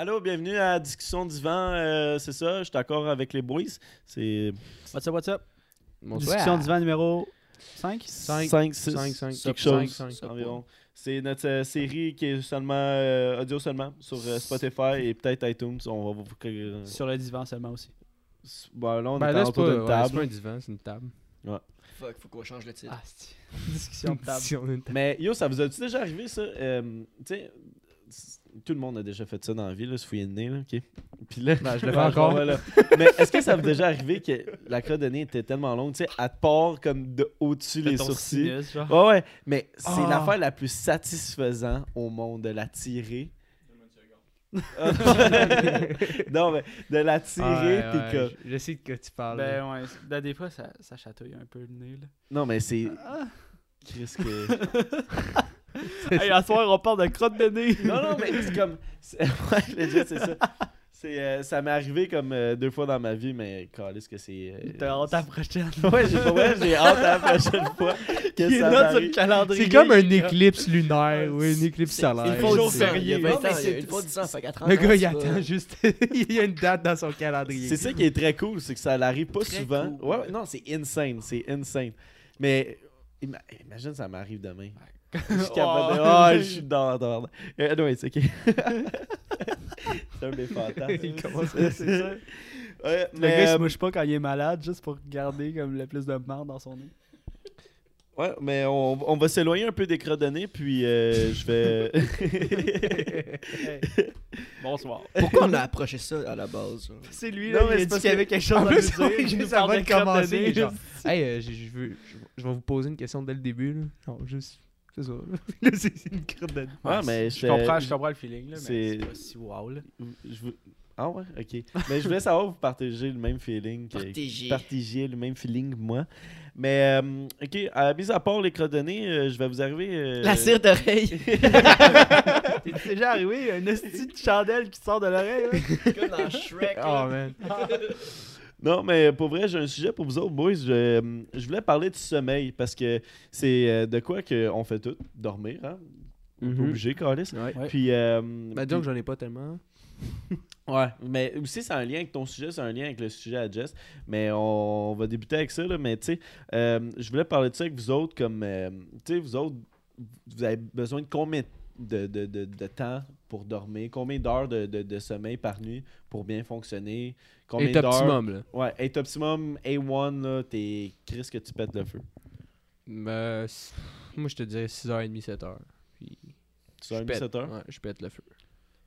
Allô, bienvenue à Discussion d'Ivan. Euh, c'est ça, je suis d'accord avec les boys. C'est What's up, what's up? Bonsoir. Discussion divan numéro 5? 5. 5, 6, cinq, cinq. quelque Cinq, chose cinq. environ. C'est notre euh, série qui est seulement euh, audio seulement sur euh, Spotify et peut-être iTunes. On va vous. Sur le divan seulement aussi. bon, là, on Ben est là, c'est autour pas, d'une ouais, c'est pas table. un divan, c'est une table. Fuck, faut qu'on change le titre. Ah, c'est- Discussion de table. Si on a une table. Mais yo, ça vous a-tu déjà arrivé ça? Euh, tu sais, tout le monde a déjà fait ça dans la vie, là, se fouiller le nez, là, ok? Puis là, Ben, je le fais encore. là. Mais est-ce que ça vous a déjà arrivé que la crotte de nez était tellement longue, tu sais, te part comme de au-dessus De les sourcils? sinus, genre. Ouais, ouais, mais c'est Ah. l'affaire la plus satisfaisante au monde de la tirer. non, mais de la tirer, Ouais, t'es ouais, comme. je- sais de quoi tu parles. Ben ouais, ben, des fois ça, ça chatouille un peu le nez là. Non, mais c'est. Ah. Qu'est-ce que. hey, à soir on parle de crotte de nez. Non, non, mais c'est comme. c'est- Ouais, legit, c'est ça. C'est, euh, ça m'est arrivé comme euh, deux fois dans ma vie, mais calisse que c'est. euh, T'as hâte à la prochaine. Ouais, j'ai j'ai hâte à la prochaine fois que Il ça note sur le calendrier. C'est comme un éclipse lunaire ou une éclipse solaire. il faut jour férié. Il y a 20 Non, mais ans, c'est- il faut 10 ans, fait qu'à 30 Le gars, il attend juste. il y a une date dans son calendrier. C'est ça qui est très cool, c'est que ça n'arrive pas Très souvent. cool, ouais, ouais. non, c'est insane, c'est insane. Mais ima- imagine ça m'arrive demain. Je suis capable de- Oh. Oh, je suis dans dans. Euh, anyway, c'est ok. c'est un des fantasmes. Il commence C'est ça. Ouais, Le mais, gars il euh, se mouche pas quand il est malade juste pour garder comme le plus de marde dans son nez. ouais, mais on, on va s'éloigner un peu des nez, puis euh, je vais. Bonsoir. Pourquoi on a approché ça à la base? C'est lui Non, là, mais il c'est a dit parce qu'il y avait quelque chose En à plus, dire. parle va de commencer, nez. genre. Hey, euh, je, je veux, je, je vais vous poser une question dès le début. Là. Non, juste. C'est ça. Là, c'est c'est une crotte de Ouais, mais je comprends, je comprends le feeling là, mais c'est- pas si wow là. Je veux- Ah ouais, ok. Mais je voulais savoir vous partagez le même feeling que. Partager. Partager le même feeling que moi. Mais, euh, ok, à, mis à part les nez, euh, je vais vous arriver. euh, La cire d'oreille. T'es déjà arrivé un esti de chandelle qui sort de l'oreille là? Comme dans Shrek. Oh là. man. Non, mais pour vrai, j'ai un sujet pour vous autres, boys. Je, je voulais parler du sommeil parce que c'est euh, de quoi qu'on fait tout dormir, hein? Est Mhm. obligé, Carlis. Ouais. Puis. Euh, Ben, disons que j'en ai pas tellement. Ouais, mais aussi c'est un lien avec ton sujet, c'est un lien avec le sujet à Jess. Mais on, on va débuter avec ça, là. Mais tu sais, euh, je voulais parler de ça avec vous autres, comme, euh, tu sais, vous autres, vous avez besoin de combien de, de, de, de temps pour dormir? Combien d'heures de, de, de sommeil par nuit pour bien fonctionner? Combien Et d'heures? optimum, là. Ouais, 8 optimum, A1, là, t'es Chris que tu pètes le feu. Ben, c- moi, je te dirais 6h30, 7h. Puis. Tu as je mis pète. 7 heures? Ouais, je pète le feu.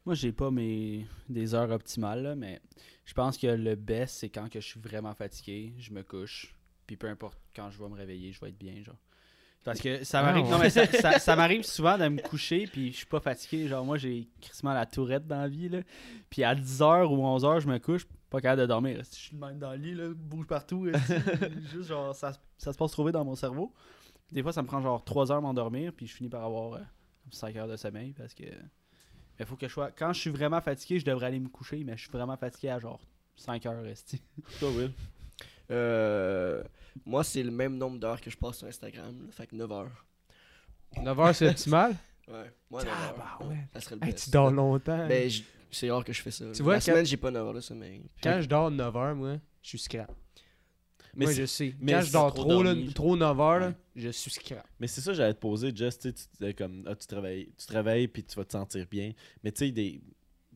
Moi, j'ai pas mes des heures optimales, là, mais je pense que le best, c'est quand que je suis vraiment fatigué, je me couche, puis peu importe quand je vais me réveiller, je vais être bien, genre. Parce que ça Ah, m'arrive non, mais ça, ça- ça m'arrive souvent de me coucher, puis je suis pas fatigué. Genre, moi, j'ai crissement la tourette dans la vie, là. Puis à 10h ou 11h, je me couche, pas capable de dormir. Je suis le même dans le lit, là, bouge partout. Juste, genre, ça, ça se passe trop vite dans mon cerveau. Des fois, ça me prend genre 3 heures m'endormir, puis je finis par avoir 5 heures de sommeil parce que. Il faut que je sois. Quand je suis vraiment fatigué, je devrais aller me coucher, mais je suis vraiment fatigué à genre 5 heures resti. Toi, Will? Euh, moi, c'est le même nombre d'heures que je passe sur Instagram. là, fait que 9 heures. 9h, c'est optimal? Ouais, moi 9 heures. Tabarouette. Ça serait le Hey, best. tu dors longtemps. Ben, j- c'est rare que je fais ça. Tu vois, La quand- semaine, j'ai pas 9 heures de sommeil. Puis- Quand je dors 9h, moi, je suis scrap. Mais moi, c'est- je sais. mais Quand c'est je dors trop trop, là, dormi. trop 9h, là, Ouais. je suis scrap. Mais c'est ça que j'allais te poser, Jess, tu sais, tu disais comme, ah, tu te réveilles, tu te réveilles puis tu vas te sentir bien. Mais tu sais, des...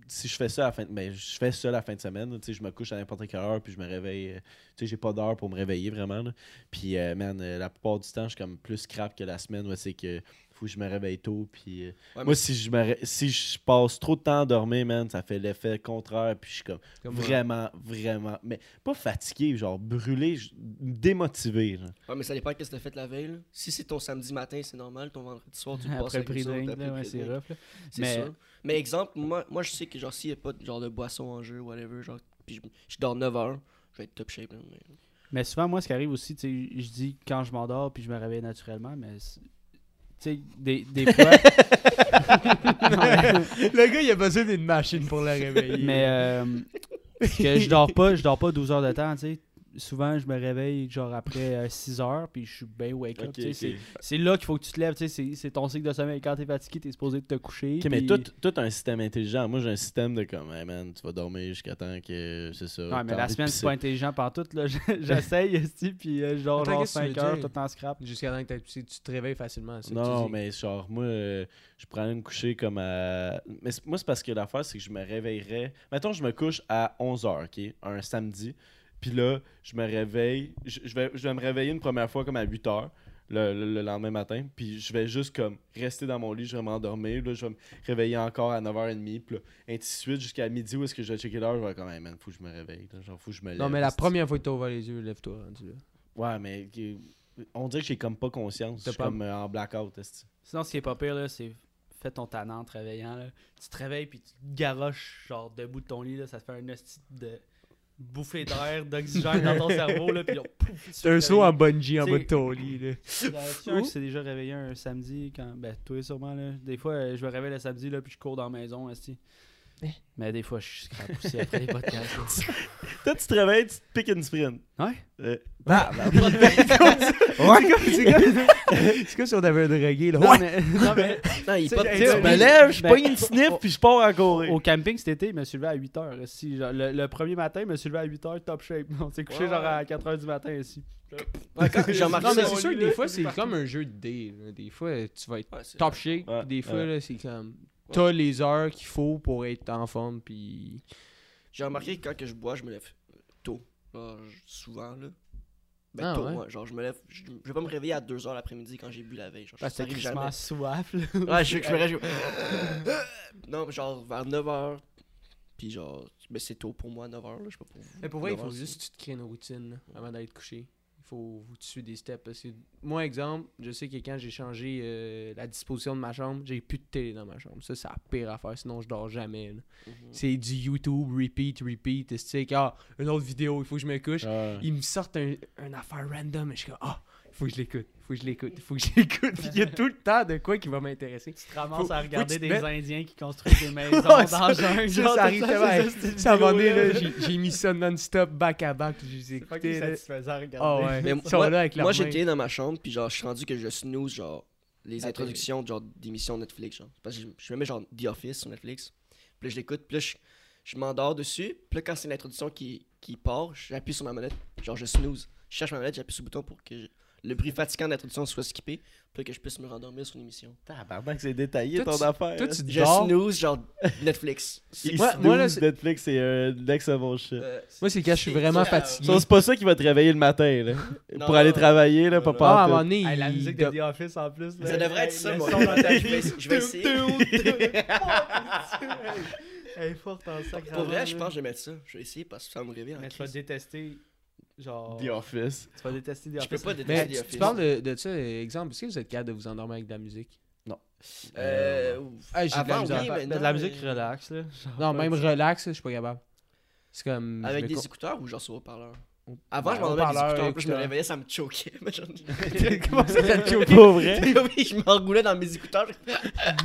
si je fais ça à la fin de... ben, je fais ça la fin de semaine, tu sais, je me couche à n'importe quelle heure puis je me réveille, euh, tu sais, j'ai pas d'heure pour me réveiller vraiment, là. Puis, euh, man, euh, la plupart du temps, je suis comme plus crap que la semaine, ouais, c'est que faut que je me réveille tôt, puis... euh, Ouais, moi, si je, me si je passe trop de temps à dormir, man, ça fait l'effet contraire, puis je suis comme, vraiment, vraiment... Mais pas fatigué, genre brûlé, démotivé. Ouais, mais ça dépend de ce que t'as fait la veille. là. Si c'est ton samedi matin, c'est normal. Ton vendredi soir, tu le passes Après le c'est drink. rough. là. C'est Mais- sûr. Mais exemple, moi, moi je sais que genre s'il n'y a pas de, genre de boisson en jeu, whatever, genre, puis je, je dors 9 heures, je vais être top shape. là, mais- Mais souvent, moi, ce qui arrive aussi, tu sais, je dis quand je m'endors puis je me réveille naturellement, mais tu sais, des, des fois. Le gars, il a besoin d'une machine pour le réveiller. mais euh, que je dors pas, je dors pas 12 heures de temps, tu sais. Souvent, je me réveille genre après 6 heures, puis je suis bien wake up. C'est- là qu'il faut que tu te lèves, tu sais, c'est- c'est ton cycle de sommeil. Quand t'es fatigué, t'es supposé te coucher. Mais tout, tout un système intelligent. Moi, j'ai un système de comme, hey man, tu vas dormir jusqu'à temps que c'est ça. Ouais, t'as mais la semaine, c'est pas intelligent par tout. J'essaye, esti, puis euh, genre, Attends, genre qu'est-ce que tu 5 veux heures, tout en scrap. Jusqu'à temps que tu, tu te réveilles facilement. Non, mais genre, moi, euh, je prenais me coucher comme à. Mais moi, c'est parce que l'affaire, c'est que je me réveillerais. Mettons, je me couche à 11h, OK, un samedi. Puis là, je me réveille. Je, je vais, je vais me réveiller une première fois comme à 8h. Le, le- le lendemain matin, puis je vais juste comme rester dans mon lit, je vais m'endormir, là, je vais me réveiller encore à 9h30, puis là, ainsi de suite jusqu'à midi où est-ce que je vais checker l'heure, je vais comme, hey man, faut que je me réveille, là, genre, faut que je me lève. Non, mais la première fois que t'as ouvert les yeux, lève-toi. Ouais, mais on dirait que j'ai comme pas conscience, je suis pas- comme euh, en blackout. Sinon, ce qui est pas pire, là, c'est fais ton tannant en te réveillant. Là. Tu te réveilles, puis tu te garoches, genre, debout de ton lit, là, ça te fait un hostie de bouffée d'air, d'oxygène dans ton cerveau, là, puis là, pouf, tu C'est un saut en bungee en bas de ton lit. Là. Qui s'est déjà réveillé un samedi quand. Ben, toi sûrement, là. Des fois, euh, je me réveille le samedi, là, puis je cours dans la maison, esti. Mais des fois, je suis scrap aussi après les podcasts. Toi, tu te réveilles, tu te piques une sprint. Ouais. Euh, Bah, bah, ouais, comme- c'est comme, c'est comme si on avait un drogué. Là. Non, Ouais. mais, non, mais Non, il pas je Ben, me lève, je pogne une sniff, puis je pars à courir. Au camping cet été, il me suis levé à 8h. Ici, genre, le, le premier matin, il me suis levé à 8h, top shape. On s'est couché Ouais, genre ouais. à 4h du matin ici. Ouais, J'ai remarqué Non, mais c'est sûr que des fois, c'est comme un jeu de dés. Des fois, tu vas être Ouais, top shape. Ouais, des fois, ouais. là, c'est comme. T'as les heures qu'il faut pour être en forme. Puis. J'ai remarqué que quand que je bois, je me lève tôt. Genre, je- souvent, là. Ben, Ah, tôt, ouais? ouais. Genre, je me lève. Je, je vais pas me réveiller à 2h l'après-midi quand j'ai bu la veille. Genre, Parce que t'as jamais. soif. Là. Ouais, je, je me réveille. non, genre, vers 9h. Puis, genre, ben, c'est tôt pour moi, 9h, là. Je sais pas pour vous. Mais pour vrai, il 9 faut heures, juste que tu te crées une routine là, avant d'aller te coucher. Il faut faut que tu suis des steps. Parce que, moi, exemple, je sais que quand j'ai changé euh, la disposition de ma chambre, j'ai plus de télé dans ma chambre. Ça, c'est la pire affaire. Sinon, je dors jamais. Mhm. C'est du YouTube, repeat, repeat. Tu sais, ah, une autre vidéo, il faut que je me couche. Ils me sortent un, un affaire random et je suis comme, ah, faut que je l'écoute, il faut que je l'écoute, il faut que je l'écoute. Puis il y a tout le temps de quoi qui va m'intéresser. Tu te ramasses Faut- à regarder des Indiens qui construisent des maisons Ouais, dans ça- le jungle. ça, ça arrive ça, c'est là, j'ai- mis ça non-stop, back à back. J'ai C'est pas écouté. là. satisfaisant à regarder. Ah ouais. Mais Ils sont moi, là avec été dans ma chambre, puis genre, je suis rendu que je snooze, genre, les introductions genre, d'émissions Netflix, genre. Parce que je, je me mets, genre, The Office sur Netflix. Puis là, je l'écoute, puis là, je, je m'endors dessus. Puis là, quand c'est l'introduction qui, qui part, j'appuie sur ma manette, genre, je snooze. Je cherche ma manette, j'appuie sur le bouton pour que je- le bruit fatigant d'introduction soit skippé, là, que je puisse me rendormir sur l'émission. Tabarnak, c'est détaillé Toi, ton tu- affaire. Toi, tu Je dors. snooze, genre, Netflix. Moi- snooze, moi, là, Netflix, c'est un next level shit. Euh, Moi, c'est quand je suis vraiment ça. fatigué. C'est pas ça qui va te réveiller le matin, là. Non, Pour aller travailler, là, pas Non, Ah, à un moment donné, Hey, la musique de The Office en plus. là. Ça devrait être ça, moi. Je vais- essayer. Elle est forte en sac. Pour vrai, je pense que je vais mettre ça. Je vais essayer parce que ça me réveiller en Mais tu vas détester. Genre. The Office. Tu vas détester The Je peux Office. pas Mais détester The tu, Office. tu parles de, de ça, euh, exemple, est-ce que vous êtes capable de vous endormir avec de la musique? Euh, Ah, j'ai de la misère. oui, Mais mais de la non, musique mais- relax, là. Genre, Non, même de- relax, je suis pas capable. C'est comme. Avec des écouteurs ou genre sur haut-parleur? Avant, je avec des écouteurs, puis je me réveillais, ça me choquait. Comment ça, ça te choque? Pour vrai? oui, je m'enroulais dans mes écouteurs.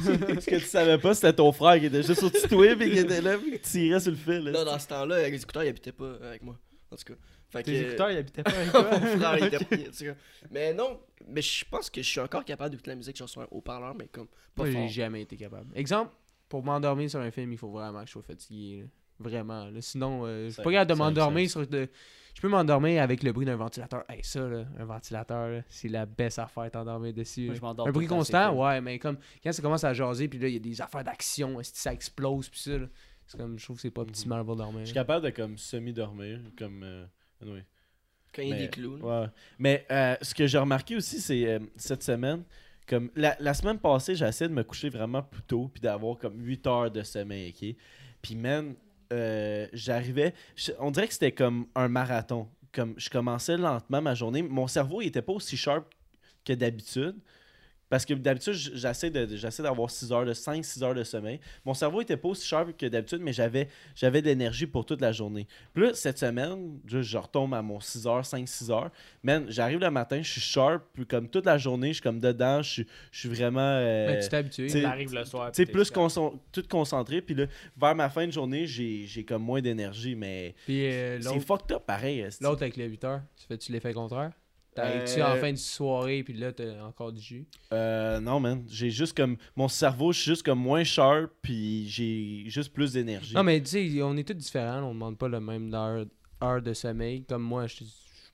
Ce que tu savais pas, c'était ton frère qui était juste petit twib et qui était là, puis qui tirait sur le fil. là. Non, dans ce temps-là, avec les écouteurs, il habitait pas avec moi. En tout cas. Fait Tes que- écouteurs, ils habitaient pas avec Mon toi. frère, il était en tout cas. Mais non, mais je pense que je suis encore capable d'écouter la musique genre sur un haut-parleur, mais comme pas Moi, j'ai jamais été capable. Exemple, pour m'endormir sur un film, il faut vraiment que je sois fatigué. là. Vraiment. là. Sinon, euh, je suis Ça- pas capable de ça m'endormir sur de. Je peux m'endormir avec le bruit d'un ventilateur. Hey, ça, là, un ventilateur, là, c'est la best affaire t'endormir dessus. Moi, là. je m'endors un tout bruit le temps, constant, cool. ouais, mais comme quand ça commence à jaser, puis là, il y a des affaires d'action, que ça explose, puis ça, là, c'est comme, je trouve que c'est pas optimal pour dormir. Je suis capable de comme semi-dormir, comme... euh, anyway. Quand il y a des clowns. Ouais. Mais euh, ce que j'ai remarqué aussi, c'est euh, cette semaine, comme la, la semaine passée, j'ai essayé de me coucher vraiment plus tôt puis d'avoir comme 8 heures de sommeil, ok? Puis man, euh, j'arrivais, on dirait que c'était comme un marathon. Comme je commençais lentement ma journée, mon cerveau il était pas aussi sharp que d'habitude. Parce que d'habitude, j'essaie de j'essaie d'avoir 6 heures de 5-6 heures de sommeil. Mon cerveau était pas aussi sharp que d'habitude, mais j'avais j'avais de l'énergie pour toute la journée. Puis là, cette semaine, je, je retombe à mon 6 heures, 5-6 heures. Man, j'arrive le matin, je suis sharp, puis comme toute la journée, je suis comme dedans, je suis, je suis vraiment. euh, Mais tu t'es habitué. T'arrives le soir. tu plus concent- tout concentré. Puis là, vers ma fin de journée, j'ai j'ai comme moins d'énergie, mais euh, c'est fucked up pareil. l'autre avec les 8 heures, tu fais-tu l'effet contraire? T'arrives-tu Euh, en fin de soirée, puis là, t'as encore du jus? Euh, non, man. J'ai juste comme. Mon cerveau, je suis juste comme moins sharp, puis j'ai juste plus d'énergie. Non, mais tu sais, on est tous différents. On demande pas le même heure, heure de sommeil. Comme moi, je suis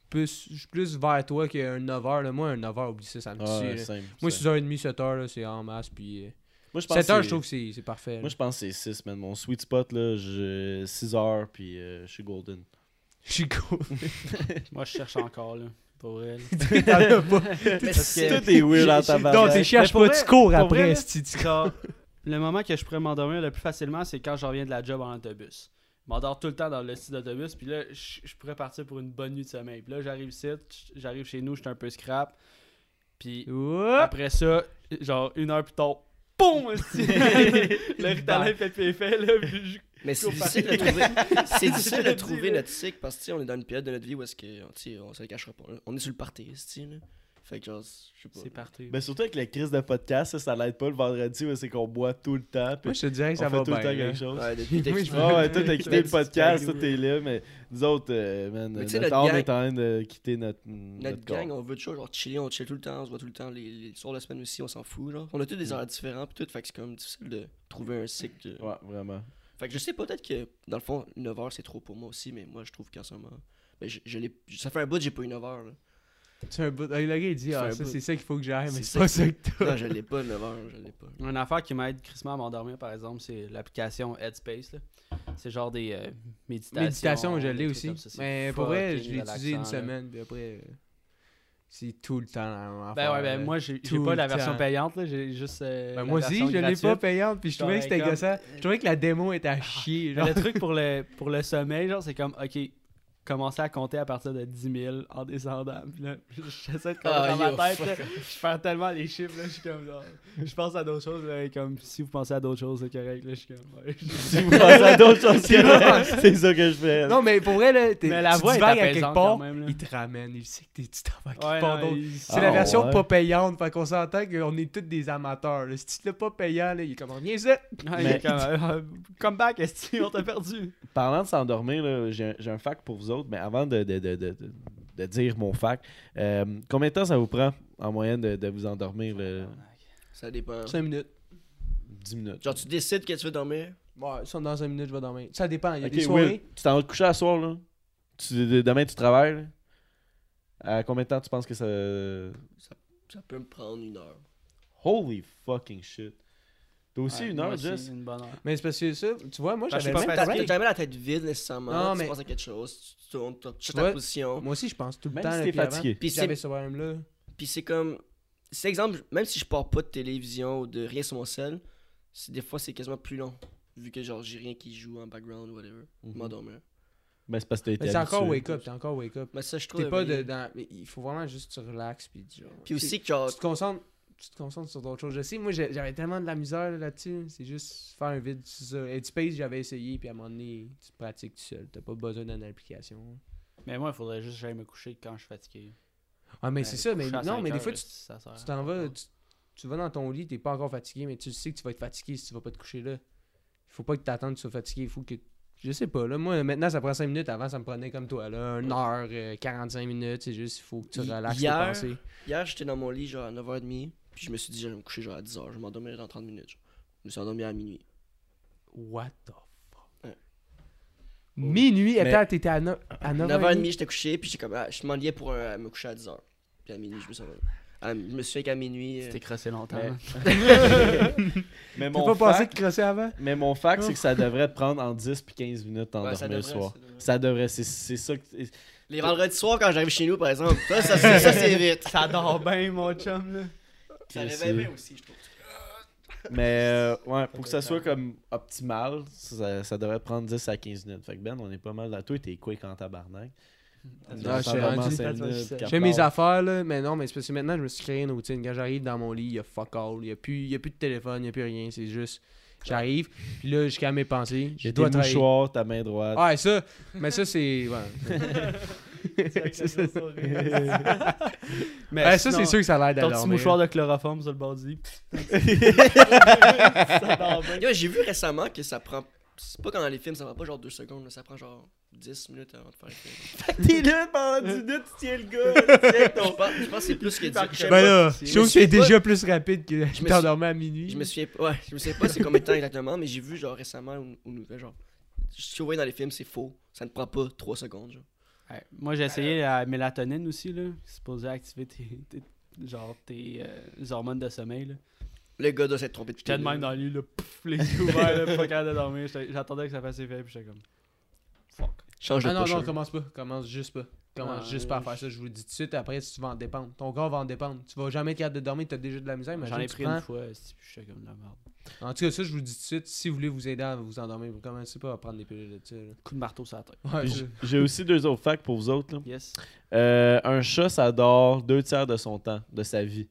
plus, je suis plus vers toi qu'un 9 heures. Là. Moi, un 9 heures, oublie ça, ça me Ah, tue. simple, Moi, ça. 6h30, 7h, là, c'est en masse. Puis euh, Moi, je pense 7 heures, je trouve que c'est- c'est parfait. là. Moi, je pense que c'est 6, man. Mon sweet spot, là, je... 6 heures, puis euh, je suis golden. Je suis cool. Moi, je cherche encore, là. Pour. T'en as pas. C'est- Tout weird en j'ai- tabarnak. Donc, tu cherches pas, tu cours après. esti, tu- le moment que je pourrais m'endormir le plus facilement, c'est quand je reviens de la job en autobus. Je m'endors tout le temps dans le style d'autobus, puis là, je pourrais partir pour une bonne nuit de sommeil. Puis là, j'arrive ici, j'arrive chez nous, je suis un peu scrap. Puis après ça, genre une heure plus tard, esti. le Ritalin fait effet, là. puis je- Mais c'est difficile de trouver, c'est difficile de notre cycle parce que on est dans une période de notre vie où est-ce que on se le cachera pas. là. On est sur le party, esti, là. Fait que genre, je sais pas. C'est parti. Ben, surtout avec la crise de podcast, ça, ça l'aide pas le vendredi, où c'est qu'on boit tout le temps. Puis Moi, je te dirais que on ça fait va tout le temps quelque chose. Ouais, depuis Oui, je Ah ouais, toi t'as quitté le podcast, toi t'es là, mais nous autres, euh, man, Mais notre notre gang- est en train de quitter notre, notre, Notre corps. gang, on veut choses, genre chiller, on chill tout le temps, on se voit tout le temps, les, les soirs de la semaine aussi, on s'en fout, genre. On a tous des horaires différents, pis tout, fait que c'est comme difficile de trouver un cycle. de- Ouais, vraiment. Fait que je sais peut-être que, dans le fond, 9 heures c'est trop pour moi aussi, mais moi je trouve qu'en ce moment. Ben, je, je l'ai- ça fait un bout que j'ai pas eu 9 heures, là. C'est un bout. Le gars, il dit, C'est ah, ça, c'est ça qu'il faut que j'aaille, mais C'est c'est pas ça que t'as. Non, je l'ai pas, 9 heures, je l'ai pas. Une affaire qui m'aide crissement à m'endormir, par exemple, c'est l'application Headspace. là. C'est genre des euh, méditations. Méditation, je l'ai aussi. ça, Mais pour vrai, je l'ai utilisé une semaine, puis après, euh, c'est tout le temps la Ben ouais, ben moi, j'ai pas la version temps. payante, là, j'ai juste. euh, Ben moi aussi, je l'ai pas payante, puis je trouvais que c'était Genre, gossant. Je trouvais que la démo était à chier. Genre. le truc pour le, pour le sommeil, genre, c'est comme, ok, commencer à compter à partir de 10 000 en descendant. Puis là, j'essaie de compter Ah, dans yo, ma tête. là. je perds tellement les chiffres, là, je suis comme, genre, je pense à d'autres choses, là, comme, si vous pensez à d'autres choses, c'est correct, là, je suis comme, ouais. Si vous pensez à d'autres choses que c'est ça que je fais. Non, mais pour vrai, là, t'es- Mais la tu voix divagues à quelque part, même, il te ramène, il sait que t'es- tu t'en vas à quelque Ouais, part non, d'autre. il- C'est Ah, la version ouais. pas payante, fait qu'on s'entend qu'on est tous des amateurs. tu l'as pas payant, là, il est comme rien ça. Ouais, il Mais- est comme, euh, come back, est on t'a perdu? Parlant de s'endormir, là, j'ai un- j'ai un fact pour vous autres, mais avant de, de, de, de, de- dire mon fact, euh, combien de temps ça vous prend en moyenne de, de vous endormir là? Ça dépend. 5 minutes. 10 minutes. Genre, tu décides que tu veux dormir? Ouais, ça, dans 5 minutes, je vais dormir. Ça dépend, il y a des soirées. Will, tu t'en vas te coucher à soir, là? Tu- demain, tu travailles, là? À combien de temps tu penses que ça... Ça peut me prendre une heure. Holy fucking shit. T'as aussi Ouais, une moi heure, aussi, Jess? une bonne heure. Mais c'est parce que ça, tu vois, moi, Parce que j'avais je suis même pas T'as t'as jamais la tête vide nécessairement. Non, tu mais- penses à quelque chose, tu tournes, tu vois, ta position. Moi aussi, je pense tout le Même temps. si là, t'es puis avant, fatigué. Puis J'avais c'est ce problème-là. puis c'est comme. C'est exemple, même si je pars pas de télévision ou de rien sur mon sel, c'est- des fois c'est quasiment plus long. Vu que genre j'ai rien qui joue en background ou whatever. Mhm. M'endormir. Ben, c'est parce que t'as été Mais c'est encore habitué. wake up, t'es encore wake up. Mais ça, je trouve. T'es pas de, de dans. Mais il faut vraiment juste que tu relaxes. Puis, genre, Puis aussi que genre. tu te concentres. Tu te concentres sur d'autres choses. Je sais, moi j'avais tellement de la misère là, là-dessus. C'est juste faire un vide sur ça. Headspace, j'avais essayé, puis à un moment donné, tu pratiques tout seul. T'as pas besoin d'une application. Mais moi, il faudrait juste que j'aille me coucher quand je suis fatigué. Ah, mais Ben, c'est ça, mais non, mais des heures, fois, là, tu, t'en vas, tu, tu vas dans ton lit, t'es pas encore fatigué, mais tu sais que tu vas être fatigué si tu vas pas te coucher là. Il faut pas que t'attendes que tu sois fatigué, il faut que. Je sais pas, là, moi maintenant ça prend 5 minutes, avant ça me prenait comme toi, là, 1 heure, euh, 45 minutes, c'est juste, il faut que tu relaxes tes hier- pensées. Hier, j'étais dans mon lit genre à 9h30. Puis je me suis dit, j'allais me coucher genre à 10h. Je vais m'endormir dans 30 minutes. genre. Je me suis endormi à minuit. What the fuck? Ouais. Minuit, Mais- attends, t'étais à, no- à 9h30. 9h30, j'étais couché. Puis comme. ah, je m'en liais pour euh, me coucher à 10h. Puis à minuit, je me suis endormi. Ah, je me suis fait qu'à minuit. euh, C'était crossé longtemps. Mais- hein. Mais T'as mon, pas pensé fact, de crosser avant? mais mon fact, c'est que ça devrait te prendre en 10 puis 15 minutes ouais, d'endormir ça le soir. ça devrait. C'est c'est ça que... Les vendredis soirs, quand j'arrive chez nous, par exemple, ça, ça, c'est- ça, c'est vite. Ça dort bien, mon chum, là. Ça réveille euh, bien aussi, je trouve. Mais euh, ouais, pour que ça soit comme optimal, ça, ça devrait prendre 10 à 15 minutes. Fait que Ben, on est pas mal là. Toi, t'es quick en tabarnak. Ah, je J'ai mes affaires, là, mais non, mais c'est parce que maintenant, je me suis créé une routine. Quand j'arrive dans mon lit, il y a fuck all. Il n'y a, plus- il y a plus de téléphone, il n'y a plus rien. C'est juste, j'arrive, puis là, je calme mes pensées. J'ai tes mouchoirs, ta main droite. Ouais, ça, mais ça, c'est. Ouais. C'est ça. Mais ça, c'est sûr que ça a l'air Ton d'aller. petit mouchoir de chloroforme sur le bord du lit. J'ai vu récemment que ça prend. C'est pas comme dans les films, ça prend pas genre 2 secondes, là, ça prend genre 10 minutes avant de faire le film. T'es là pendant 10 minutes, tu tiens le gars. tu tiens Je ton- pense, je pense que c'est plus que 10 je sais Ben là, Je je me trouve que c'est déjà plus rapide que Je je me t'endormais à minuit. Je me souviens pas, ouais, je me souviens pas c'est combien de temps exactement, mais j'ai vu genre récemment une, une nouvelle genre. Ce que vous voyez dans les films, c'est faux. Ça ne prend pas 3 secondes, genre. Ouais, Moi, j'ai essayé la mélatonine aussi, là. C'est supposé activer tes, tes- genre tes euh, hormones de sommeil, là. Le gars doit s'être trompé de J'étais de même dans le lit, là, pouf, les yeux ouverts, là, pas capable de dormir. J'attendais que ça fasse effet, puis j'étais comme. Fuck. Change de Ah non, non, commence pas. Commence juste pas. Commence Ah, juste pas à faire ça. Je vous le dis tout de suite. Après, tu vas en dépendre. Ton corps va en dépendre. Tu vas jamais être capable de dormir. Tu as déjà de la misère. J'en ai pris prends- une fois, c'est- puis j'étais comme de la merde. En tout cas, ça, je vous le dis tout de suite. Si vous voulez vous aider à vous endormir, vous commencez pas à prendre des pilules de ça. Coup de marteau sur la tête. Ouais, J'ai aussi deux autres facts pour vous autres. là. Yes. Euh, un chat, ça dort deux tiers de son temps, de sa vie.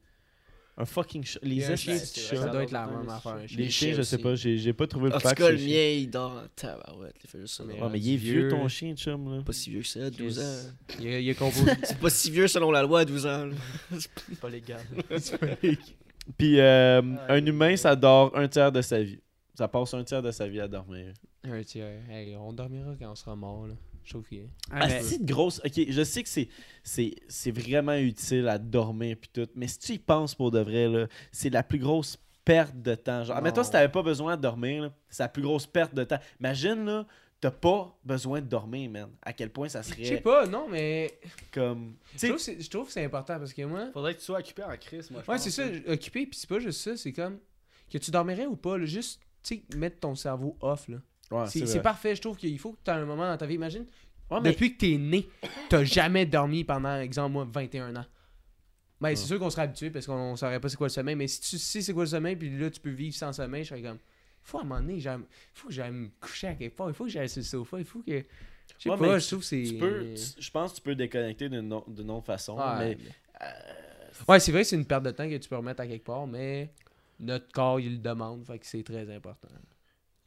Un fucking chat. Les Yeah, chiens, ça doit être la même les affaire. Les chien. Les chiens, je sais pas, j'ai pas trouvé le En tout fact. cas, le mien, il dort en tabarouette. Il fait juste ça. Mais- Ouais, mais il est vieux ton chien, chum. Là. Pas si vieux que ça, 12 ans. Il est, il est composé. C'est pas si vieux selon la loi, 12 ans. là. C'est pas légal. Puis euh, Ah, un humain, ça dort un tiers de sa vie. Ça passe un tiers de sa vie à dormir. un tiers. Hey, on dormira quand on sera mort. Là. Je trouve qu'il est. Ah, c'est grosse. Ok, je sais que c'est, c'est, c'est vraiment utile à dormir puis tout, mais si tu y penses pour de vrai, là, c'est la plus grosse perte de temps. Genre, Non. mettons si t'avais pas besoin de dormir, là, c'est la plus grosse perte de temps. Imagine là, t'as pas besoin de dormir, man. À quel point ça Je sais serait pas, non, mais. comme. Je Tu sais, trouve, que c'est- je trouve que c'est important parce que moi. Faudrait que tu sois occupé en crise, moi. je Ouais, pense, c'est ça, occupé, puis c'est pas juste ça, c'est comme. Que tu dormirais ou pas, là, juste, tu sais, mettre ton cerveau off, là. Ouais, c'est parfait, je trouve qu'il faut que tu aies un moment dans ta vie. Imagine, Ouais, mais- depuis que t'es né, t'as jamais dormi pendant, exemple, moi, 21 ans. Ben, c'est sûr qu'on serait habitué parce qu'on saurait pas c'est quoi le sommeil, mais si tu sais c'est quoi le sommeil, puis là, tu peux vivre sans sommeil, je serais comme. Faut à un moment donné, j'aime- faut que j'aille me coucher à quelque part, il faut que j'aille sur le sofa, il faut que. Je sais Ouais, pas, je trouve que c'est. Tu tu- je pense que tu peux déconnecter d'une au- d'une autre façon, mais Ouais, c'est vrai c'est une perte de temps que tu peux remettre à quelque part, mais notre corps, il le demande, fait que c'est très important.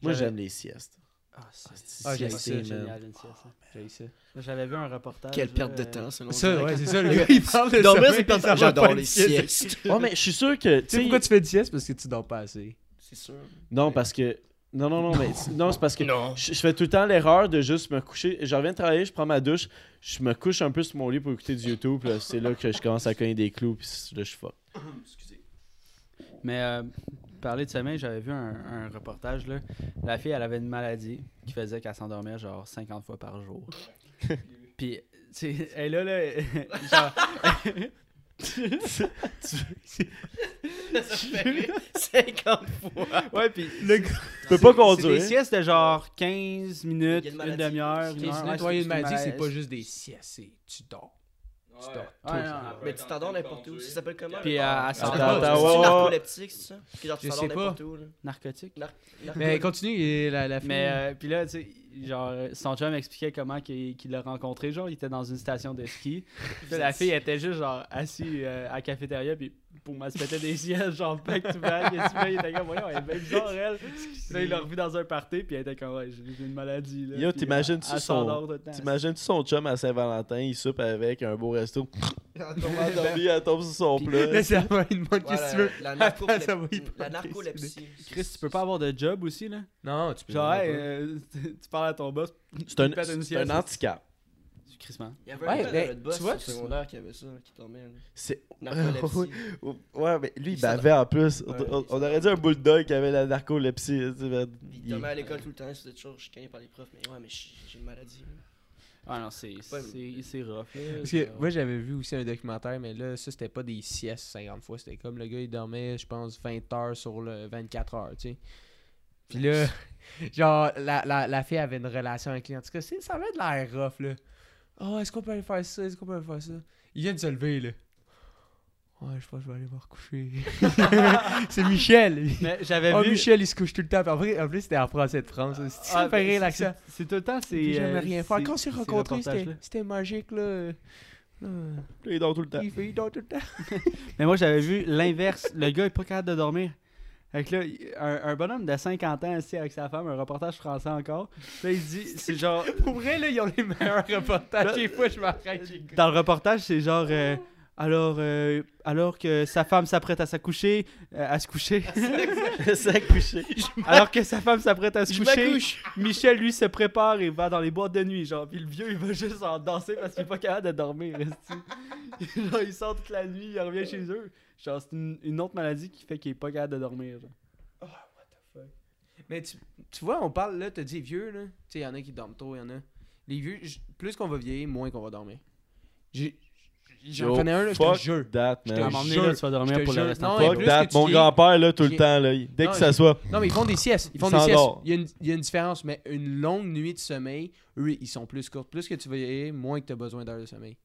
Moi j'aime les siestes. Ah, c'est Ah, ça, man. génial, une sieste, ça. J'avais vu un reportage. Quelle perte de euh, temps, selon Ça, ouais, c'est ça, le gars, il parle de Dormir, c'est perte de J'adore les siestes. Ouais, mais je suis sûr que. Tu sais pourquoi tu fais une sieste? Parce que tu dors pas assez. C'est sûr. Non, parce que. Non, non, non, mais. Non, c'est parce que. Non. Je, je fais tout le temps l'erreur de juste me coucher. Je reviens de travailler, je prends ma douche, je me couche un peu sur mon lit pour écouter du YouTube. c'est là que je commence à cogner des clous, puis là, je fuck. Excusez. Mais euh, parler de sommeil, j'avais vu un, un reportage. Là. La fille, elle avait une maladie qui faisait qu'elle s'endormait genre 50 fois par jour. Puis, tu sais, elle là, là, genre, Ça fait rire 50 fois. ouais, puis Le gars, Tu peux pas conduire. des siestes de genre 15 Il minutes, une demi-heure, une heure. nettoyer c'est- une maladie, c'est pas juste des siestes, c'est tu dors. Tu dors. tout le temps. Mais tu t'endors n'importe où. Ça s'appelle comment Puis, à- à Ah, narcoleptique, c'est ça? Genre tu Je t'endors sais pas. n'importe où. Narcotique? Nar- Mais continue, et la, la fille. Mais euh, puis là, tu sais, genre, son chum expliquait comment qu'il l'a rencontré. Genre, il était dans une station de ski. Puis là, la fille était juste, genre, assise euh, à la cafétéria. Puis pour moi, elle se mettait des sièges, genre, back to back. Et puis, il était comme, voyons, elle est bien bizarre, elle. Là, il l'a revu dans un party. Puis elle était comme, ouais, j'ai une maladie. Là. Yo, Puis, t'imagines-tu son-. T'imagines-tu son chum à Saint-Valentin, il soupe avec un beau resto. Elle tombe endormie, elle tombe sur son plat. Laisse la main, une bonne Ouais, qu'est-ce que tu la- narcolepsie. Chris, tu peux pas avoir de job aussi, là? Non, tu peux Genre, pas. hey, euh, tu parles à ton boss. C'est un, c'est handicap. Il y avait Ouais, un mais boss tu vois, tu- secondaire qui avait ça, qui dormait. là. C'est... Narcolepsie. Ouais, mais lui, il bavait en plus. On- Ouais, on, il on s'en- aurait dit un bulldog qui avait la narcolepsie. tu sais, man. Il dormait à l'école tout le temps, c'était toujours chicané par les profs. Mais ouais, mais j'ai une maladie. Ah non, c'est Ouais, c'est- c'est rough. Parce que moi j'avais vu aussi un documentaire, mais là, ça c'était pas des siestes 50 fois, c'était comme le gars il dormait, je pense, 20 heures sur le 24 heures, tu sais. Puis là, genre, la, la, la fille avait une relation avec lui. En tout cas, c'est- ça avait de l'air rough, là. Oh, est-ce qu'on peut aller faire ça? Est-ce qu'on peut aller faire ça? Il vient de se lever, là. Ouais, je pense que je vais aller me recoucher. c'est Michel. Mais j'avais Oh, vu. Michel, il se couche tout le temps. En, vrai, en plus, c'était en français de France. C'est Ah, ça fait ben, c'est- l'accent. c'est- tout le temps, c'est. Il jamais euh, rien faire. Quand on s'est rencontrés, c'était magique, là. Là, Il dort tout le temps. Il fait il dort tout le temps. Mais moi, j'avais vu l'inverse. Le gars est pas capable de dormir. Fait que là, un, un bonhomme de 50 ans assis avec sa femme, un reportage français encore. Là, il dit, c'est genre. Pour vrai, là, ils ont les meilleurs reportages. Des fois, je m'arrête. Dans le reportage, c'est genre. euh, alors, euh, alors que sa femme s'apprête à s'accoucher, euh, à se coucher. Alors que sa femme s'apprête à se coucher. Michel lui se prépare et va dans les boîtes de nuit, genre. Puis le vieux il va juste en danser parce qu'il est pas capable de dormir. genre il sort toute la nuit, il revient chez eux. Genre c'est une, une autre maladie qui fait qu'il est pas capable de dormir. Genre. Mais tu, tu vois, on parle là, t'as dit vieux, là. Tu sais, il y en a qui dorment tôt, il y en a. Les vieux, j- plus qu'on va vieillir, moins qu'on va dormir. J'ai. J'en connais un, là, je te Fuck jure. that, Je À te un moment donné, là, tu vas dormir pour le restant Fuck that. Mon grand-père, là, tout le j'ai- temps, là, dès Non, que ça soit. Non, mais ils font des siestes. Ils font des siestes. Il y, a une, il y a une différence, mais une longue nuit de sommeil, eux, ils sont plus courts. Plus que tu vas y aller, moins que tu as besoin d'heures de sommeil.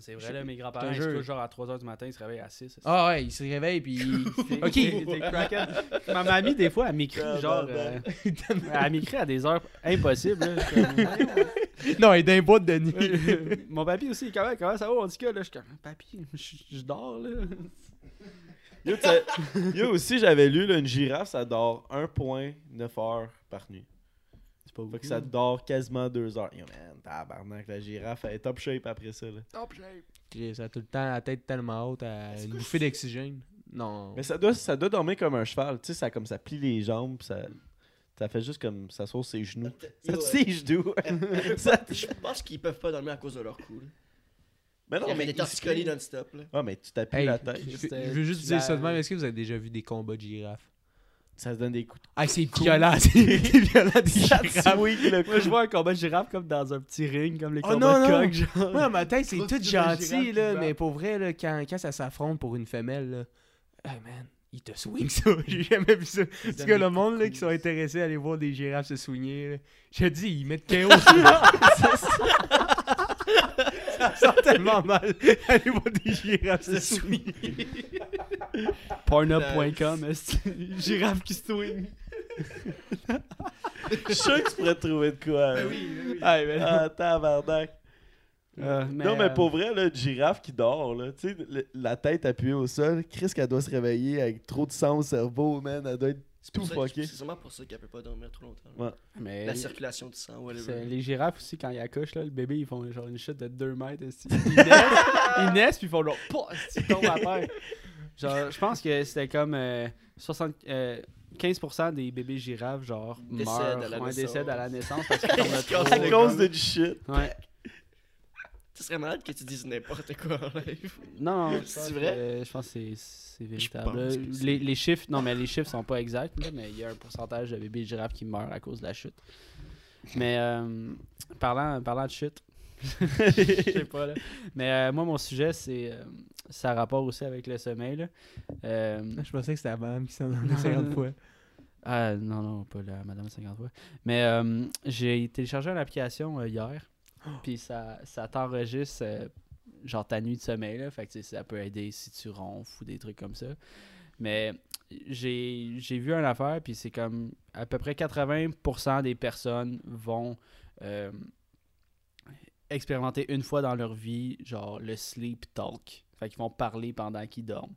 C'est vrai, là, mes grands-parents, ils se genre à 3h du matin, ils se réveillent à 6. Ah ouais, ils se réveillent, puis. C'est- Ok. c'est- c'est crackhead. Ma mamie, des fois, elle m'écrit genre. euh, elle m'écrit à des heures impossibles. là. Comme, non, il est boîtes de nuit. Euh, Mon papy aussi, comment, comment ça va, on dit que là, je suis comme, papy, je, je dors là. Yo, tu sais, yo, aussi, j'avais lu, là, une girafe, ça dort 1.9 heures par nuit. C'est pas Fait que ça dort quasiment 2 heures. Yo, man, tabarnak, la girafe, elle est top shape après ça, là. Chris, Ça a tout le temps la tête tellement haute à une bouffée d'oxygène. Non. Mais ça doit, ça doit dormir comme un cheval, tu sais, ça, comme ça plie les jambes, pis ça, ça fait juste comme, ça sauce ses genoux. Ça ses genoux. ça, Je pense qu'ils peuvent pas dormir à cause de leur cou. là. mais non, mais des torticolis non-stop. Là. Ah, mais tu t'appuies Hey, la tête. je, veux juste dire la- ça de même. Est-ce que vous avez déjà vu des combats de girafes? Ça se donne des coups Ah, c'est violent. C'est violent des de girafes. Moi, je vois un combat de girafe comme dans un petit ring, comme les Oh, combats non, de coq, genre. Moi, ma tête, c'est tout de gentil, là, mais pour vrai, là, quand, quand ça s'affronte pour une femelle, là, hey man, il te swing ça. J'ai jamais vu ça. Parce que le monde de là, qui sont intéressés à aller voir des girafes se soigner, je te dis, ils mettent KO. ça ça sent tellement mal aller voir des girafes se soigner. Pornhub.com, est-ce que- girafe qui swing? Je suis sûr que tu pourrais trouver de quoi. là. Ah, mais Ah, tabarnak. Euh, non, mais euh, pour vrai, là, une girafe qui dort, là, tu sais, le- la tête appuyée au sol, Chris, qu'elle doit se réveiller avec trop de sang au cerveau, man, elle doit être tout ça- fucké. C'est sûrement pour ça qu'elle peut pas dormir trop longtemps. Ouais. mais La circulation du sang, whatever. les girafes aussi, quand ils accouchent, là, le bébé, ils font genre une chute de 2 mètres. Ils naissent, ils naissent, puis ils font genre, ils tombent à terre. Genre, je pense que c'était comme euh, 60, euh, 15% des bébés girafes, genre, Décèdent meurent, à la ouais, naissance. décèdent à la naissance parce de trop. À cause de du shit. Ouais. Ce serait malade que tu dises n'importe quoi en live. Non, non, je C'est pense vrai? que- Je pense que c'est- c'est véritable. pense là. que c'est- Les, les chiffres, non, mais les chiffres sont pas exacts, là, mais il y a un pourcentage de bébés girafes qui meurent à cause de la chute. Mais euh, parlant, parlant de chute, je sais pas là. Mais euh, moi, mon sujet, c'est euh, ça a rapport aussi avec le sommeil. Là. Euh, Je pensais que c'était la madame qui s'en donnait 50 fois. ah non, non, pas la Madame 50 fois. Mais j'ai téléchargé une application hier. Puis ça, ça t'enregistre genre ta nuit de sommeil. Là, fait que ça peut aider si tu ronfles ou des trucs comme ça. Mais j'ai j'ai vu une affaire, puis c'est comme à peu près 80% des personnes vont euh, expérimenter une fois dans leur vie, genre le sleep talk. Fait qu'ils vont parler pendant qu'ils dorment.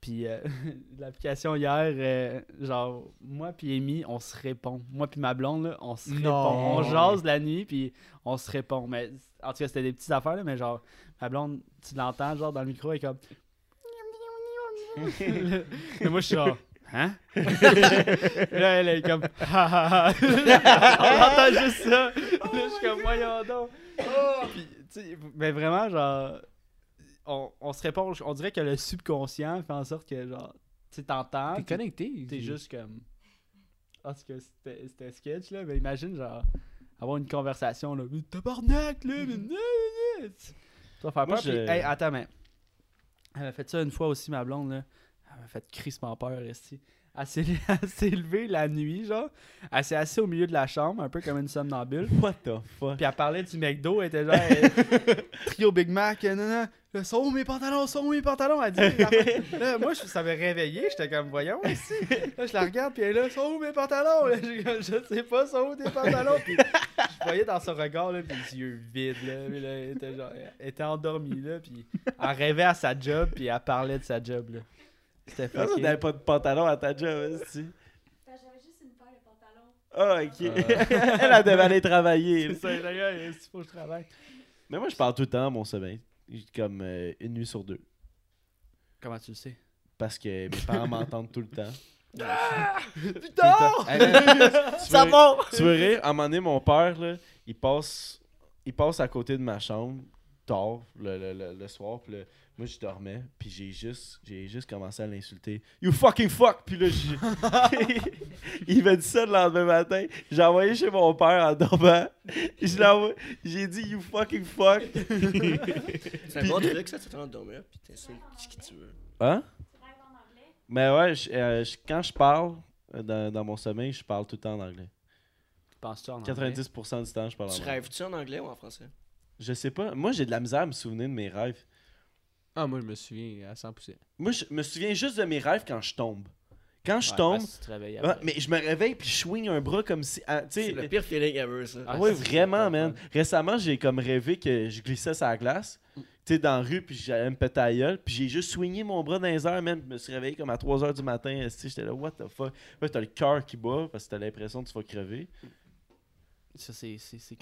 Puis euh, l'application hier, euh, genre, moi puis Amy, on se répond. Moi puis ma blonde, là, on se répond. On jase la nuit, puis on se répond. Mais en tout cas, c'était des petites affaires, là, mais genre, ma blonde, tu l'entends, genre, dans le micro, elle est comme. mais moi, je suis genre. Hein? là, elle est comme. Ha, ha, ha. on entend juste ça. Là, je suis comme, voyons donc. Puis, tu sais, mais vraiment, genre on, on se répond, on dirait que le subconscient fait en sorte que, genre, tu t'entends, T'es puis connecté. t'es juste comme. Tout cas, c'était sketch, là, mais imagine, genre, avoir une conversation, là, mais tabarnak, là, mais non, non, non. Tu vas faire Moi, peur, puis, je- hey, attends, mais. Elle m'a fait ça une fois aussi, ma blonde, là. Elle m'a fait crissement peur, Esti. Elle s'est elle s'est levée la nuit, genre. Elle s'est assise au milieu de la chambre, un peu comme une somnambule. What the fuck? Puis elle parlait du McDo, elle était genre trio Big Mac, euh, non, là, sont où mes pantalons, sont où mes pantalons? Elle dit, là, moi, je, ça m'a réveillé, j'étais comme, voyons, ici. Là, je la regarde, puis elle est là, sont où mes pantalons? Là, je sais pas, sont où tes pantalons? Puis je voyais dans son regard, là, puis les yeux vides, là, puis là, elle était genre, elle était endormie, là, puis elle rêvait à sa job, puis elle parlait de sa job, là. C'était fucké. t'avais pas de pantalon à ta job, aussi? Ben, J'avais juste une paire de pantalons. Ah, ok. elle, elle devait aller travailler. C'est ça, d'ailleurs, il faut que je travaille. Mais moi, je parle tout le temps à mon sommeil. Comme euh, une nuit sur deux. Comment tu le sais? Parce que mes parents m'entendent tout le temps. Putain! Hey, tu Ça veux-! Tu veux rire? À un moment donné, mon père, là, il passe, il passe à côté de ma chambre tard le, le, le, le soir. Puis là, moi, je dormais. Puis j'ai juste, j'ai juste commencé à l'insulter. You fucking fuck! Puis là, j'ai- il m'a dit ça le lendemain matin. J'ai envoyé chez mon père en dormant. Je l'ai envoyé- J'ai dit You fucking fuck! C'est un bon truc, ça, tu t'en dormir, puis t'insultes qui tu veux. Hein? Tu rêves en anglais? Mais ouais, je- euh, je- quand je parle euh, dans, dans mon sommeil, je parle tout le temps en anglais. Penses-tu en anglais? 90% du temps, je parle en Tu anglais. rêves-tu en anglais ou en français? Je sais pas. Moi, j'ai de la misère à me souvenir de mes rêves. Ah, moi, je me souviens à 100%. Moi, je me souviens juste de mes rêves quand je tombe. Quand je Ouais, tombe, parce que tu te réveilles ouais, après. mais je me réveille puis je swing un bras comme si. ah, C'est le pire feeling ever, ça. Ah, ouais, c'est vraiment, man. Récemment, j'ai comme rêvé que je glissais sur la glace, tu sais, dans la rue, puis j'allais me péter la gueule, puis j'ai juste swingé mon bras dans les airs, man. Je me suis réveillé comme à 3h du matin, j'étais là, what the fuck. Ouais, t'as le cœur qui bat parce que t'as l'impression que tu vas crever. Ça, c'est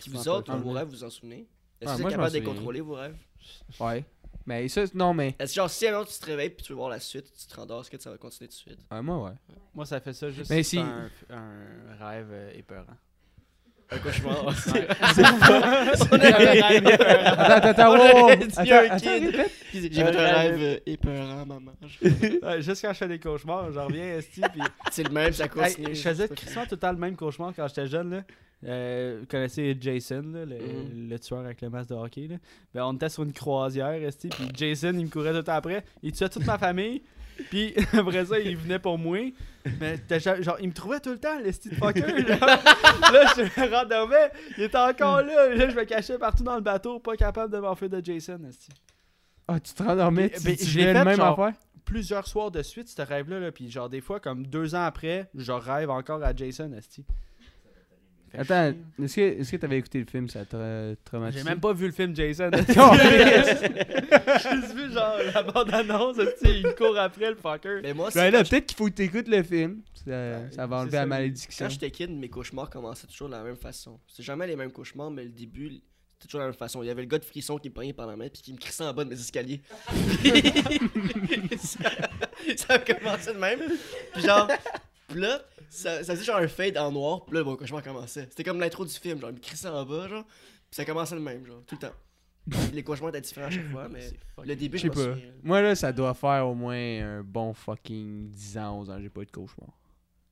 vous autres, fun, vos rêves, vous en souvenez? Est-ce que vous moi, êtes capable de les contrôler, vos rêves? Ouais. Mais ça, non, mais. Est-ce que genre, si un autre tu te réveilles puis tu veux voir la suite, tu te rendors, est-ce que ça va continuer tout de suite? Ouais, moi, ouais. Moi, ça fait ça juste Mais si si- un, un rêve euh, épeurant. Un cauchemar. Ouais. On a un rêve épeurant. Attends, attends, On wow, wow. aurait dit Attends, un attends, kid. répète. J'ai fait un rêve euh, épeurant, maman. Ouais, juste quand je fais des cauchemars, j'en reviens, esti, puis... C'est le même, ça Hey, continue. je faisais crissement tout le temps le même cauchemar quand j'étais jeune, là. Euh, vous connaissez Jason, là, le, Mhm. le tueur avec le masque de hockey, là? Ben, on était sur une croisière, esti, puis Jason, il me courait tout le temps après. Il tuait toute ma famille, puis après ça, il venait pour moi. Mais genre, il me trouvait tout le temps, l'esti de fucker, genre. là, je me rendormais, il était encore là. Là, je me cachais partout dans le bateau, pas capable de m'enfuir de Jason, esti. Ah, tu te rendormais, tu, ben, tu je l'ai le fait, même genre, affaire? Plusieurs soirs de suite, ce rêve-là, là, puis genre des fois, comme deux ans après, je rêve encore à Jason, esti. Attends, est-ce que est-ce que t'avais écouté le film, ça t'a traumatisé? J'ai même pas vu le film Jason. Oh, J'ai juste vu genre la bande-annonce, il court après le fucker. Mais moi, c'est Ben là, peut-être qu'il faut que t'écoutes le film. Ça, Ouais, ça va enlever ça, la malédiction. Quand j'étais kid, mes cauchemars commençaient toujours de la même façon. C'est jamais les mêmes cauchemars, mais le début, c'était toujours de la même façon. Il y avait le gars de frisson qui me pognait par la main puis qui me crissait en bas de mes escaliers. ça, ça a commencé de même. Puis genre, là, ça, ça faisait genre un fade en noir, puis là, mon cauchemar commençait. C'était comme l'intro du film, genre, il me crissait en bas, genre, puis ça commençait de même, genre, tout le temps. Les cauchemars étaient différents à chaque fois, mais le début, Je je sais pas. Moi, là, ça doit faire au moins un bon fucking 10 ans, 11 ans. J'ai pas eu de cauchemar.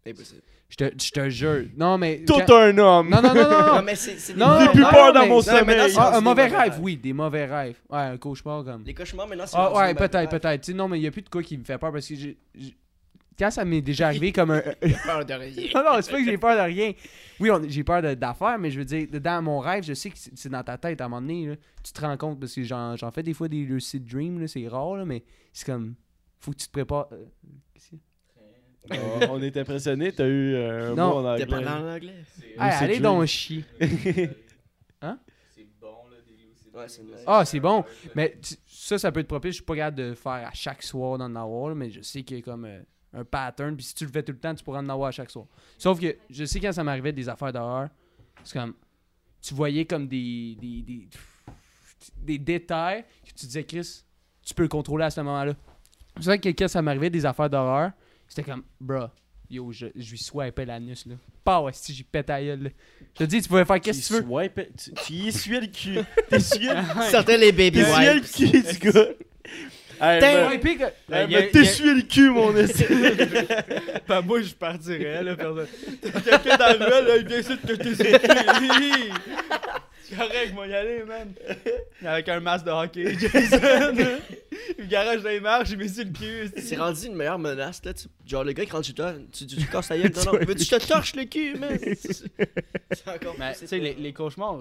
Impossible. Je te, je te jure. Non, mais. Tout quand- un homme! Non, non, non, non. Non, non. mais c'est c'est des Non, J'ai non, plus non, peur dans mais- mon non, mais maintenant, sommeil! c'est- Ah, un mauvais rêve, rêves. oui, des mauvais rêves. Ouais, un cauchemar comme. Les cauchemars, maintenant, c'est Ah, ouais, peut-être, peut-être. Tu sais, non, mais il y a plus de quoi qui me fait peur parce que j'ai. Quand ça m'est déjà arrivé comme un. J'ai peur de rien. non, non, c'est pas que j'ai peur de rien. Oui, on- j'ai peur d'affaires, mais je veux dire, dans mon rêve, je sais que c'est c'est dans ta tête à un moment donné. là. tu te rends compte parce que j'en j'en fais des fois des lucid dreams, là, c'est rare, là, mais c'est comme. Faut que tu te prépares. euh, qu'est-ce qu'il y a? Oh, on est impressionnés, t'as eu euh, un Non, mot en T'es anglais. pas en anglais? Hey, Lucid allez dream. donc chier. Ouais, c'est nice. Ah, c'est bon. Mais tu- ça, ça peut être propice. Je suis pas capable de faire à chaque soir d'en avoir, là, mais je sais qu'il y a comme euh, un pattern. Puis si tu le fais tout le temps, tu pourras en avoir à chaque soir. Sauf que je sais quand ça m'arrivait des affaires d'horreur, c'est comme. Tu voyais comme des. des, des, des détails que tu disais, Chris, tu peux le contrôler à ce moment-là. C'est vrai que quand ça m'arrivait des affaires d'horreur, c'était comme, bruh, yo, je, je lui swipais l'anus, là. Pas, ouais, si j'y pète à gueule, là. Je te dis, tu pouvais faire qu'est-ce que tu veux. Swipe- tu, tu y essuies le cul. T'essuies le, Sortez les baby t'essuies le wipes. cul du gars. Hey, T'es man, wipé que- hey, Il y a- man, il y a- t'essuies le cul, mon esti. Ben, moi, je partirais, là, personne. Quelqu'un dans la ruelle, là, il vient ici te tes épées. C'est correct, moi, y aller, man. Avec un masque de hockey, Jason. Il garage dans les marches, j'ai mis sur le cul. C'est rendu une meilleure menace, là. tu- Genre, le gars qui rentre chez toi, tu, tu, tu casses ta gueule. Non, non, veux-tu que je te torche le cul, man? C'est encore Mais tu sais, les, les cauchemars,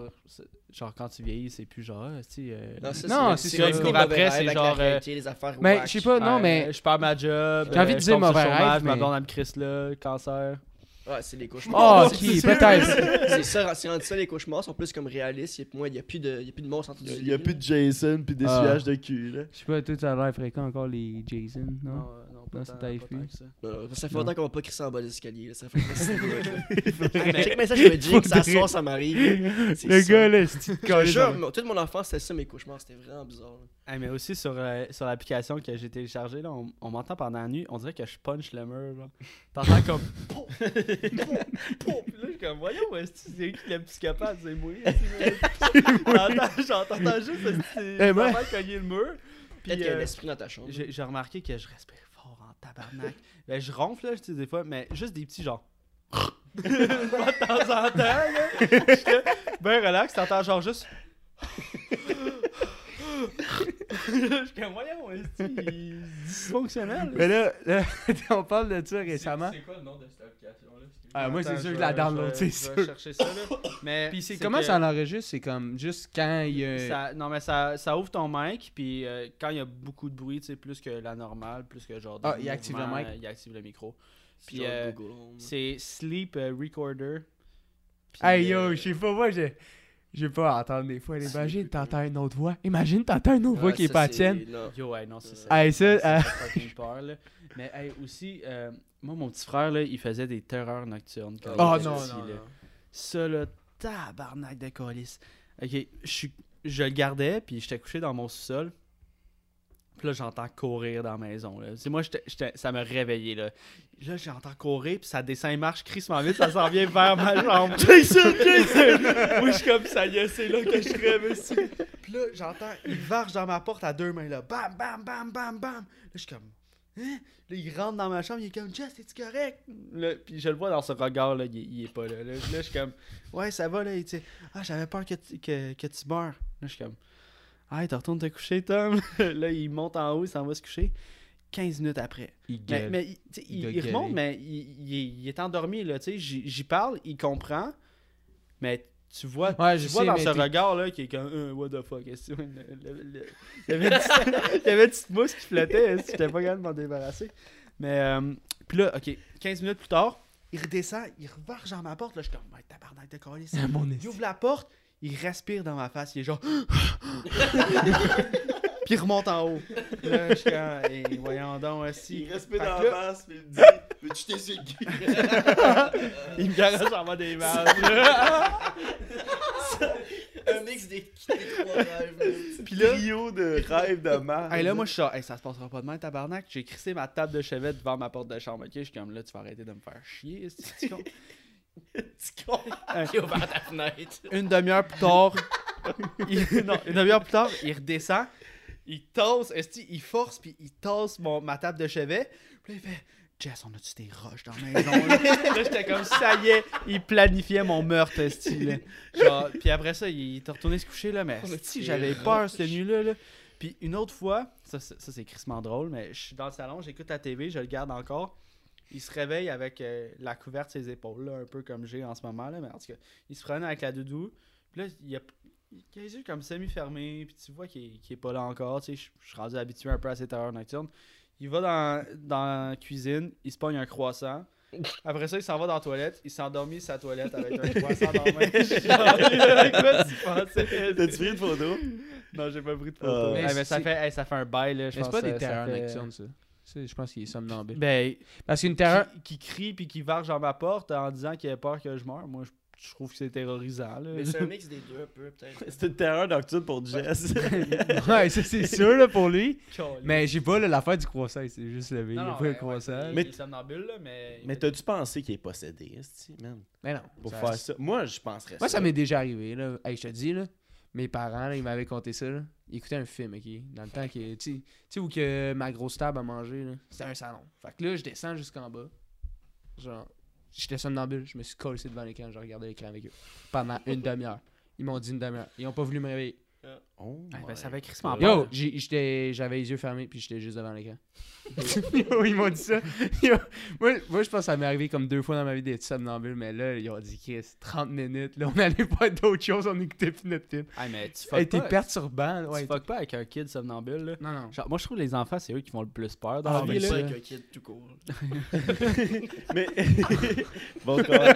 genre quand tu vieillis, c'est plus genre, ah, tu sais. euh, Non, c'est c'est c'est ça. des Cours après, c'est genre, euh, les affaires Mais je sais pas, non, mais. Je perds ma job. J'ai envie de euh, je dire mauvais rêve, Ma blonde, elle me crisse là, cancer. Ouais, c'est des Oh, cauchemars. ok, peut-être. C'est ça, c'est rendu ça, les cauchemars sont plus comme réalistes. Il n'y a, plus de- y a plus de monstres entre Il y a plus de Jason puis d'essuyage de cul, là. Je sais pas, toi, ça a l'air fréquent encore les Jason, non? Euh, tant- ça fait Non. longtemps qu'on va pas crisser en bas des escaliers. Là. Ça fait ça, je me dis que ça sort, ça m'arrive. C'est Le ça. gars, là, c'est toute mon enfance, c'était ça, mes cauchemars. C'était vraiment bizarre. Hey, mais aussi sur, euh, sur l'application que j'ai téléchargée, là, on, on m'entend pendant la nuit, on dirait que je punch le mur. T'entends comme. Puis là, je suis comme, voyons, est-ce que c'est qui le psychopathe, c'est moi. J'entends juste ce Eh, moi- petit cogner le mur. Puis Peut-être qu'il y a un euh, esprit dans ta chambre. j'ai remarqué que je respire tabarnak. ben, je ronfle, là, je dis des fois, mais juste des petits genre. De temps en temps, là. J'étais ben relax, t'entends genre juste. Je suis comme, voyons, est-ce qu'il est dysfonctionnel? Mais là, là, on parle de ça récemment. C'est quoi le nom de cette application-là? Ah, moi, c'est sûr que je la download, c'est je vais sûr. chercher ça, là. Mais Puis c'est c'est comment que ça l'enregistre? C'est comme juste quand il y a. ça- non, mais ça, ça ouvre ton mic, puis euh, quand il y a beaucoup de bruit, tu sais, plus que la normale, plus que genre. Ah, il active le mic. euh, Il active le micro. Puis euh, C'est Sleep euh, Recorder. Puis, Hey euh, yo, je sais pas, moi, je. Je vais pas entendre des fois. Imagine, t'entends une autre voix. Imagine, t'entends une autre voix qui est pas la tienne. Yo, ouais, non, c'est ça. Hey, ça, ça euh, fait fucking peur, là. Mais hey, aussi, euh, moi, mon petit frère, là, il faisait des terreurs nocturnes. quand Oh il non, petit, non, là. non. Ça, là, tabarnak de colis. Ok, je je le gardais, puis j'étais couché dans mon sous-sol. Puis là, j'entends courir dans la maison. Là. C'est moi, j'étais- ça me réveillait. Là, là j'entends courir, puis ça descend et marche crissement vite, ça s'en vient vers ma jambe. Jason, Jason! Moi, je suis comme ça, y est, c'est là que je rêve aussi. Puis là, j'entends, il varge dans ma porte à deux mains, là. Bam, bam, bam, bam, bam. Là, je suis comme. Hein? Là, il rentre dans ma chambre, il est comme Jess, es-tu correct? Là, puis je le vois dans ce regard, là, il, est- il est pas là. Là, je suis comme Ouais, ça va, là. Il dit Ah, j'avais peur que tu, que, que tu meurs. Là, je suis comme Ah, tu retournes te coucher, Tom. là, il monte en haut, il s'en va se coucher. 15 minutes après. Il gueule. mais il, remonte, mais il, est, endormi, là. J'y parle, il comprend. Mais tu vois, Ouais, tu je vois sais, dans ce t'es- regard là qui est comme euh, what the fuck est-ce que- le- le- le- il y avait une petite- il y avait une petite mousse qui flottait que j'étais pas capable de m'en débarrasser? Mais euh, puis là ok 15 minutes plus tard il redescend il revarge dans ma porte là je suis comme ouais tabarnak de calice. Ah, mon il ouvre la porte il respire dans ma face il est genre puis il remonte en haut. Là je suis comme hey, voyons donc aussi Il respire dans la face, puis il me dit Veux-tu t'essuyer le cul il me garage en mode des images Un mix des, des trois rêves. puis là Trio de rêves de merde. Hey, là, moi, je suis genre, hey, ça se passera pas demain, tabarnak. J'ai crissé ma table de chevet devant ma porte de chambre. Ok, je suis comme là, tu vas arrêter de me faire chier, tu con? Tu con? J'ai ouvert ta fenêtre. Une demi-heure plus tard, il- non, une demi-heure plus tard, il redescend, il tasse, est-ce que il force, puis il tasse mon, ma table de chevet. Puis là, il fait, Jess, on a-tu des roches dans la maison? Là, Là, j'étais comme, ça y est, il planifiait mon meurtre. Genre, puis après ça, il est retourné se coucher, là, mais si j'avais peur cette nuit-là, là. Puis une autre fois, ça, ça, ça, c'est crissement drôle, mais je suis dans le salon, j'écoute la TV, je le garde encore. Il se réveille avec euh, la couverte ses épaules, là, un peu comme j'ai en ce moment, là, mais en tout cas, il se promène avec la doudou. Puis là, il a, il a les yeux comme semi-fermés, puis tu vois qu'il qu'il est pas là encore. Tu sais, je suis rendu habitué un peu à ces terreurs nocturnes. Il va dans, dans la cuisine, il se pogne un croissant. Après ça, il s'en va dans la toilette, il s'est endormi sur sa toilette avec un croissant dans la main. Quoi tu? T'as-tu pris une photo? Non, j'ai pas pris de photo. Ah. mais, ça, fait, hey, ça fait un bail, là, c'est pense. pas des terreurs fait- nocturnes, ça. Ça, Je pense qu'il est somnambule. Ben, Parce qu'une terreur. qui, qui crie puis qui varge dans ma porte en disant qu'il a peur que je meure, moi, je, je trouve que c'est terrorisant, là. Mais c'est un mix des deux, un peu, peut-être. C'est une terreur nocturne pour Jess. ouais, ça c'est sûr là, pour lui. Mais j'ai pas l'affaire du croissant, il s'est juste levé. il a pas le croissant. Mais Mais- il est somnambule, là, mais... Mais t'as-tu pensé qu'il est possédé, esti, man? Mais non. Pour ça- faire ça. Moi, je penserais Moi, ça. ça m'est déjà arrivé, là. Hey, je te dis, là. Mes parents, là, ils m'avaient conté ça, là. Ils écoutaient un film, ok? Dans le temps que. Tu sais- tu sais, où que ma grosse table a mangé, là. C'était un salon. Fait que là, je descends jusqu'en bas. Genre, j'étais somnambule. Je me suis collé devant l'écran. Je regardais l'écran avec eux. Pendant une demi-heure. Ils m'ont dit une demi-heure. Ils ont pas voulu me réveiller. Oh Ah, ben, ça avait crissement. Yo, j'avais les yeux fermés puis j'étais juste devant l'écran. Yo, ils m'ont dit ça. Yo, moi, moi, je pense que ça m'est arrivé comme deux fois dans ma vie d'être somnambule, mais là, ils ont dit Chris, 30 minutes. Là, on allait faire d'autres choses, on écoutait plus notre film. Ah, mais tu fuck pas. perturbant. Tu Ouais, fuck pas avec un kid somnambule, là. non, non. Genre, moi, je trouve que les enfants, c'est eux qui font le plus peur dans Ah, la vie, là. avec un kid tout court. Mais. bon, corps.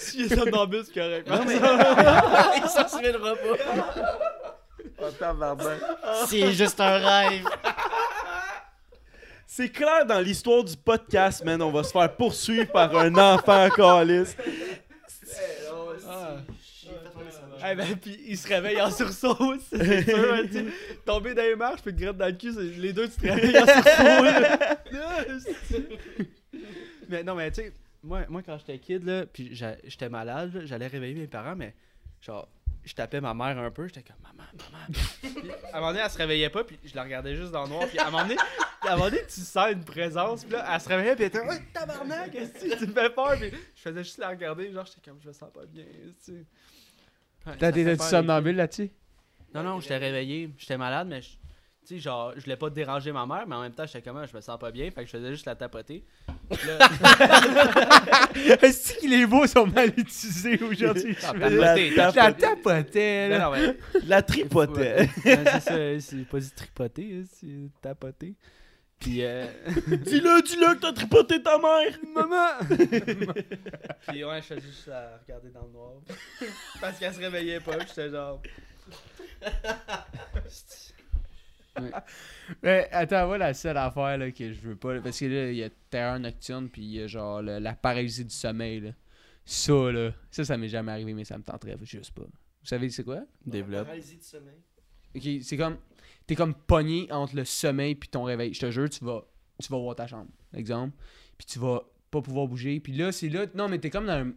Si est somnambule, c'est correct. Non, mais. Il s'en souviendra pas. Oh, tabarnak. C'est juste un rêve. C'est clair dans l'histoire du podcast, man. On va se faire poursuivre par un enfant calice. Ah. Eh ben, pis il se réveille en sursaut, c'est sûr, hein, tu. Tomber dans les marches, puis te gratte dans le cul, les deux, tu te réveilles en sursaut, mais non, mais tu sais, moi, moi, quand j'étais kid, là, puis j'étais malade, j'allais réveiller mes parents, mais genre, je tapais ma mère un peu, j'étais comme maman, maman. Puis, à un moment donné, elle se réveillait pas, puis je la regardais juste dans le noir, puis à un moment donné, à un moment donné, tu sens une présence, puis là, elle se réveillait, puis elle était, ouais, tabarnak, qu'est-ce que tu me fais peur, puis je faisais juste la regarder, genre, j'étais comme, je me sens pas bien, tu sais. T'as ça fait été peur, les somnambule là-dessus? non, non, j'étais réveillé. J'étais malade, mais je- tu sais, genre, je voulais pas déranger ma mère, mais en même temps, j'étais comme, ah, je me sens pas bien, fait que je faisais juste la tapoter. Est-ce que les mots sont mal utilisés aujourd'hui? La tapoter, La tripotait. ouais, c'est ça, c'est pas dit tripoter, hein, c'est tapoter. Puis, euh, Dis-le, dis-le que t'as tripoté ta mère. maman! Puis, ouais, je faisais juste la regarder dans le noir. Parce qu'elle se réveillait pas, j'étais genre. Mais attends, moi, la seule affaire là, que je veux pas, là, parce que là, il y a terreur nocturne, puis il y a genre le- la paralysie du sommeil. Là. Ça, là, ça, ça m'est jamais arrivé, mais ça me tenterait juste pas. Vous savez, c'est quoi? Développe. Paralysie du sommeil. Ok, c'est comme. T'es comme pogné entre le sommeil puis ton réveil. Je te jure, tu vas, tu vas voir ta chambre, exemple. Puis tu vas pas pouvoir bouger. Puis là, c'est là. Non, mais t'es comme dans un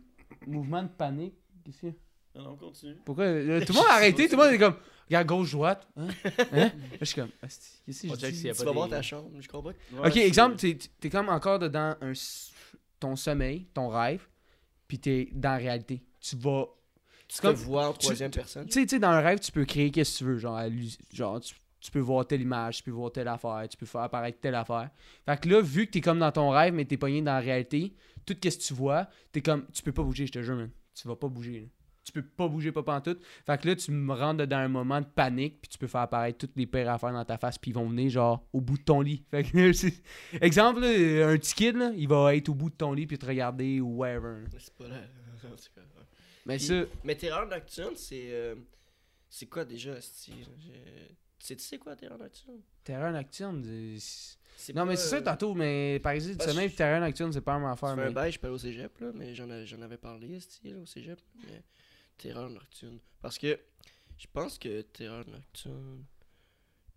mouvement de panique. Qu'est-ce qu'il y a? Non, non, continue. Pourquoi? tout le monde a arrêté, tout le monde est comme. Regarde, gauche, droite. Hein? Hein? Je suis comme. Qu'est-ce que je dis? Tu pas vas voir ta chambre, je comprends. Ok, exemple, t'es t'es comme encore dedans un, ton sommeil, ton rêve, puis t'es dans la réalité. Tu vas. Tu comme- vois en troisième personne. Tu sais, dans un rêve, tu peux créer qu'est-ce que tu veux. Genre, genre tu, tu peux voir telle image, tu peux voir telle affaire, tu peux faire apparaître telle affaire. Fait que là, vu que t'es comme dans ton rêve, mais t'es pogné dans la réalité, tout ce que tu vois, t'es comme. Tu peux pas bouger, je te jure, man. Tu vas pas bouger. là. Tu peux pas bouger, pas tout. Fait que là, tu me rentres dans un moment de panique, puis tu peux faire apparaître toutes les pires affaires dans ta face, puis ils vont venir, genre, au bout de ton lit. Fait que, c'est- exemple, là, un petit kid, là, il va être au bout de ton lit, puis te regarder, ou whatever. C'est pas là. Mais Puis- ça. Mais terreur nocturne, c'est. euh, C'est quoi déjà, Asti? Je- Tu sais, quoi, terreur nocturne? Terreur nocturne, c'est- C'est Non, mais c'est ça euh, tantôt, mais par exemple, et terreur nocturne, c'est pas un affaire. un Mais... bail, je allé au cégep, là, mais j'en avais, parlé, Asti, là, au cégep. Mais terreur nocturne. Parce que je pense que terreur nocturne,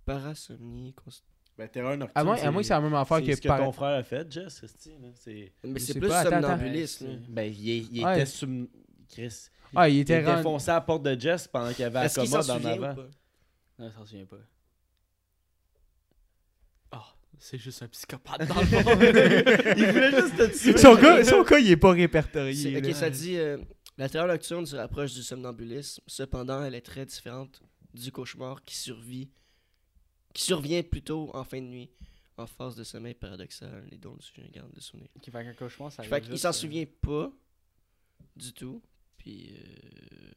parasomnie, const- Ben, terreur nocturne. À moins, à moins que c'est la même affaire c'est que ce que par- ton frère a fait, Jess, c'est là. C'est. Mais c'est plus là. Ben, il, est- il Ouais. était sous. Chris. Ah, il Il était rendu. foncé à la porte de Jess pendant qu'il y avait la Est-ce qu'il s'en commode en souvient ou avant. pas? Non, je m'en souviens pas. Ah, c'est juste un psychopathe dans le fond. Il voulait juste te tuer. Son cas, son cas, il est pas C'est- répertorié. Ok, là. ça dit euh, la terreur nocturne se rapproche du somnambulisme. Cependant, elle est très différente du cauchemar qui survit, qui survient plutôt en fin de nuit, en phase de sommeil paradoxal, les dons du sujet garde de souvenir. Qui fait qu'un cauchemar, ça Fait qu'il s'en euh, souvient pas du tout. Puis euh,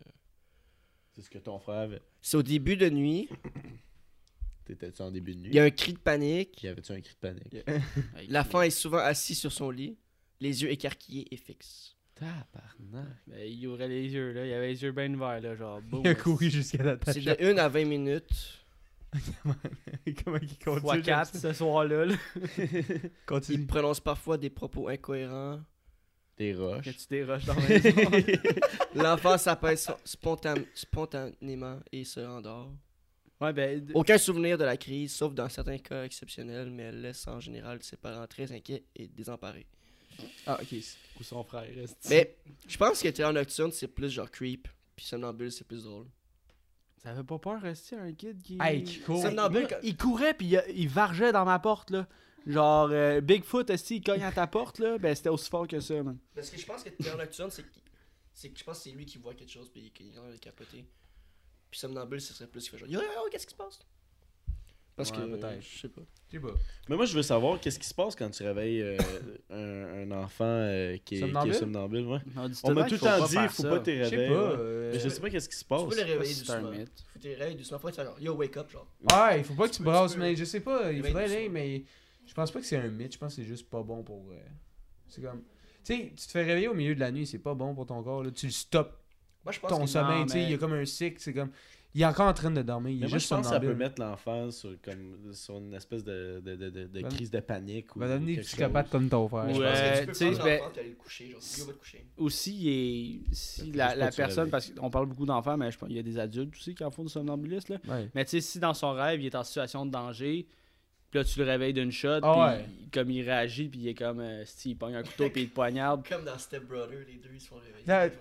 C'est ce que ton frère avait. c'est au début de nuit. T'étais-tu en début de nuit? Il y a un cri de panique. Y avait-tu un cri de panique? avec L'enfant est souvent assis sur son lit, les yeux écarquillés et fixes. Tabarnak. Ben, il ouvrait les yeux, là. Il avait les yeux bien ouverts, là. Genre, boum. Il a couru jusqu'à la tâche. C'est de 1 à 20 minutes. Comment il continue? Fois 4 ce soir-là. là. Il prononce parfois des propos incohérents. Des Que roches. tu déroches dans la maison. L'enfant s'apaise spontan- spontanément et se endort. ouais, ben. Aucun souvenir de la crise, sauf dans certains cas exceptionnels, mais elle laisse en général ses parents très inquiets et désemparés. Ah, ok. Ou son frère reste. Mais je pense que terreur nocturne, c'est plus genre creep, puis somnambule, c'est plus drôle. Ça fait pas peur, rester un kid qui. Hey, qui court. Somnambule, il courait puis il, il vargeait dans ma porte là. Genre euh, Bigfoot esti, il cogne à ta porte là, ben c'était aussi fort que ça man. Parce que je pense que terreur nocturne, c'est qu'il- C'est que je pense que c'est lui qui voit quelque chose puis qu'il est en train de capoter. Puis somnambule, ce serait plus qu'il fait genre Yo, yo, yo, qu'est-ce qui se passe? Parce Ouais, que. peut-être. Je sais pas. Je sais pas. Mais moi, je veux savoir qu'est-ce qui se passe quand tu réveilles euh, un, un enfant euh, qui, est, qui est Somnambule? Ouais. On, m'a tout le temps dit, faire faut pas te Je sais réveiller. pas. ouais. euh, je sais pas qu'est-ce qui se Tu passe. peux le réveiller C'est un doucement. Faut que tu te réveilles doucement. Faut que tu fasses Yo, wake up, genre. Ouais, il faut pas que tu Tu brasses, tu mais je sais pas, il réveiller faudrait aller, mais je pense pas que c'est un mythe, je pense que c'est juste pas bon pour. euh, C'est comme. Tu sais, tu te fais réveiller au milieu de la nuit, c'est pas bon pour ton corps, là. Tu le stops Moi, je pense ton que. sommeil, tu sais, il y a comme un cycle, c'est comme. Il est encore en train de dormir, il est Mais moi, je juste pense que ça peut mettre l'enfant sur, comme, sur une espèce de, de, de, de, crise de panique. Ou Va devenir psychopathe comme ton frère. Ouais. Je pense que tu sais, ben- le coucher. Genre, te coucher. Aussi, il est- si la, juste la personne, parce qu'on parle beaucoup d'enfants, mais je pense qu'il y a des adultes aussi qui en font du somnambulisme. Là. Ouais. Mais tu sais, si dans son rêve, il est en situation de danger, puis là, tu le réveilles d'une shot, Ah puis ouais. il- comme il réagit, puis il est comme, euh, si il pogne un couteau, puis il te poignarde. Comme dans Step Brother, les deux ils se font réveiller.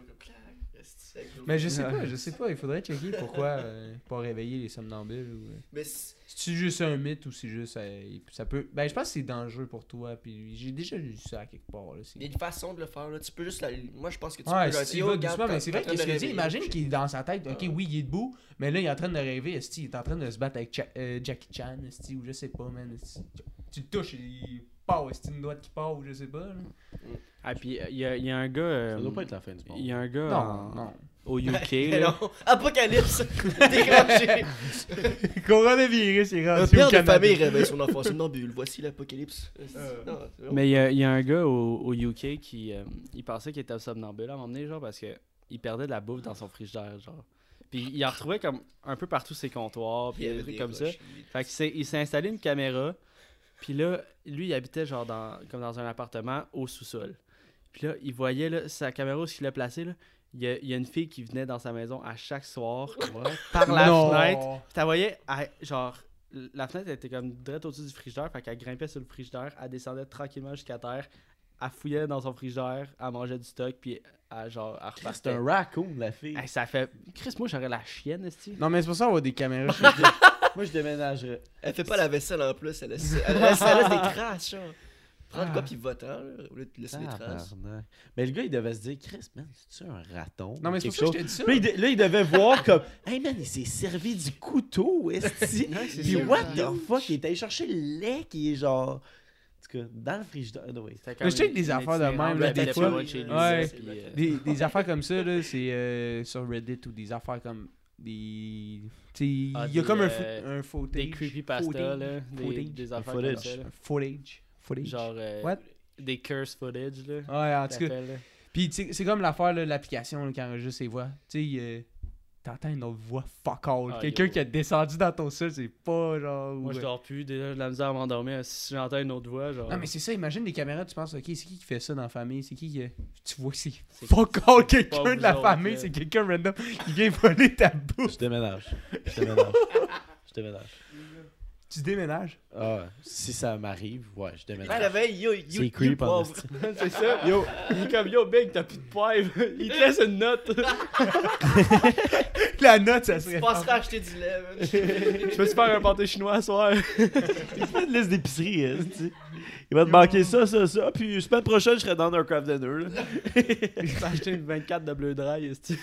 Mais je sais pas, je sais pas, il faudrait checker pourquoi euh, pas réveiller les somnambules ou. euh, Mais c'est- juste un mythe ou c'est juste euh, ça peut ben je pense que c'est dangereux pour toi puis j'ai déjà lu ça à quelque part là, il y a une façon de le faire. Là. Tu peux juste. La... Moi, je pense que tu Ouais, peux si tu vas doucement, mais c'est vrai qu'est-ce que réveiller, imagine qu'il est dans sa tête, ok, Ah. oui, il est debout, mais là, il est en train de rêver, esti, il est en train de se battre avec Cha- euh, Jackie Chan, esti, ou je sais pas, man, esti. Tu le touches, il esti, une droite qui part, ou je sais pas, là. Ah, puis euh, il y, a, il y a un gars. euh, Ça doit pas être la fin du Il y monde. a un gars Non, en- non. au UK. Mais là. non, Apocalypse, déclenché. Coronavirus, il est Un rendu père au de Canada. famille réveille son enfant somnambule. Voici l'apocalypse. Euh. C'est. Mais il y, y a un gars au, au UK qui euh, il pensait qu'il était somnambule à un moment donné, genre, parce que il perdait de la bouffe dans son frigidaire, genre. Puis il en retrouvait comme un peu partout ses comptoirs, puis Il y des trucs comme ça. Fait qu'il s'est- il s'est installé une caméra. Puis là, lui, il habitait genre dans, comme dans un appartement au sous-sol. Puis là, il voyait là, sa caméra, ce qu'il a placé, là. Il y, a, il y a une fille qui venait dans sa maison à chaque soir par la Non. fenêtre. Puis t'as voyais, elle- genre, la fenêtre elle était comme direct au-dessus du frigidaire. Fait qu'elle grimpait sur le frigidaire, elle descendait tranquillement jusqu'à terre. Elle fouillait dans son frigidaire, elle mangeait du stock, puis elle, genre, elle repartait. C'est un raccoon, la fille. Hey, ça fait. Chris, moi j'aurais la chienne, esti. Non, mais c'est pour ça qu'on a des caméras chez Moi, je déménagerais. Elle fait pas la vaisselle en plus, elle laisse, elle laisse, elle laisse des traces, genre. Prends Ah. quoi pis va-t'en, là, au lieu de laisser des traces. Mais le gars, il devait se dire, Chris, man, c'est-tu un raton? Non, mais c'est pour ça que je ça. Puis Là, il, de- là, il devait voir comme, hey man, il s'est servi du couteau, esti. c'est Puis what the fuck, il est allé chercher le lait qui est genre. Tout cas, dans le frigidaire. Je sais que des affaires de même, là, des des fois- Ouais. euh, des, des affaires comme ça, là, c'est euh, sur Reddit ou des affaires comme des. Il Ah, y a des, comme un, euh, un footage. des creepypasta, footage, là. Des, footage, des affaires footage. comme ça, là. Footage. Footage. Genre. euh, What? Des curse footage, là. Ouais, en tout cas. t'appelles, là. Puis c'est comme l'affaire, l'application là, qui enregistre ses voix. Tu sais, euh, t'entends une autre voix fuck all. Ah, Quelqu'un qui a descendu dans ton sol, c'est pas genre. Moi, je dors plus, déjà, j'ai de la misère à m'endormir. Si j'entends une autre voix, genre. Non, mais c'est ça, imagine les caméras, tu penses, ok, c'est qui qui fait ça dans la famille? C'est qui qui. Tu vois, c'est C'est- fuck all quelqu'un de la famille, c'est quelqu'un random qui vient voler ta bouffe. Je déménage. Je déménage. Je déménage. Tu déménages? Ah, si ça m'arrive, ouais, je Il te déménage. réveille, yo, yo, C'est creep en pauvre. c'est ça. Yo, il est comme Yo, Big, t'as plus de poivre. Il te laisse une note. La note, ça Tu serait. passeras acheter du lait, man. Je peux te faire un pâté chinois à soir. Il fait une liste d'épicerie, esti. Il va te manquer ça, ça, ça. Puis semaine prochaine, je serai dans un craft dinner. là. Je peux acheter une 24 de bleu dry, esti.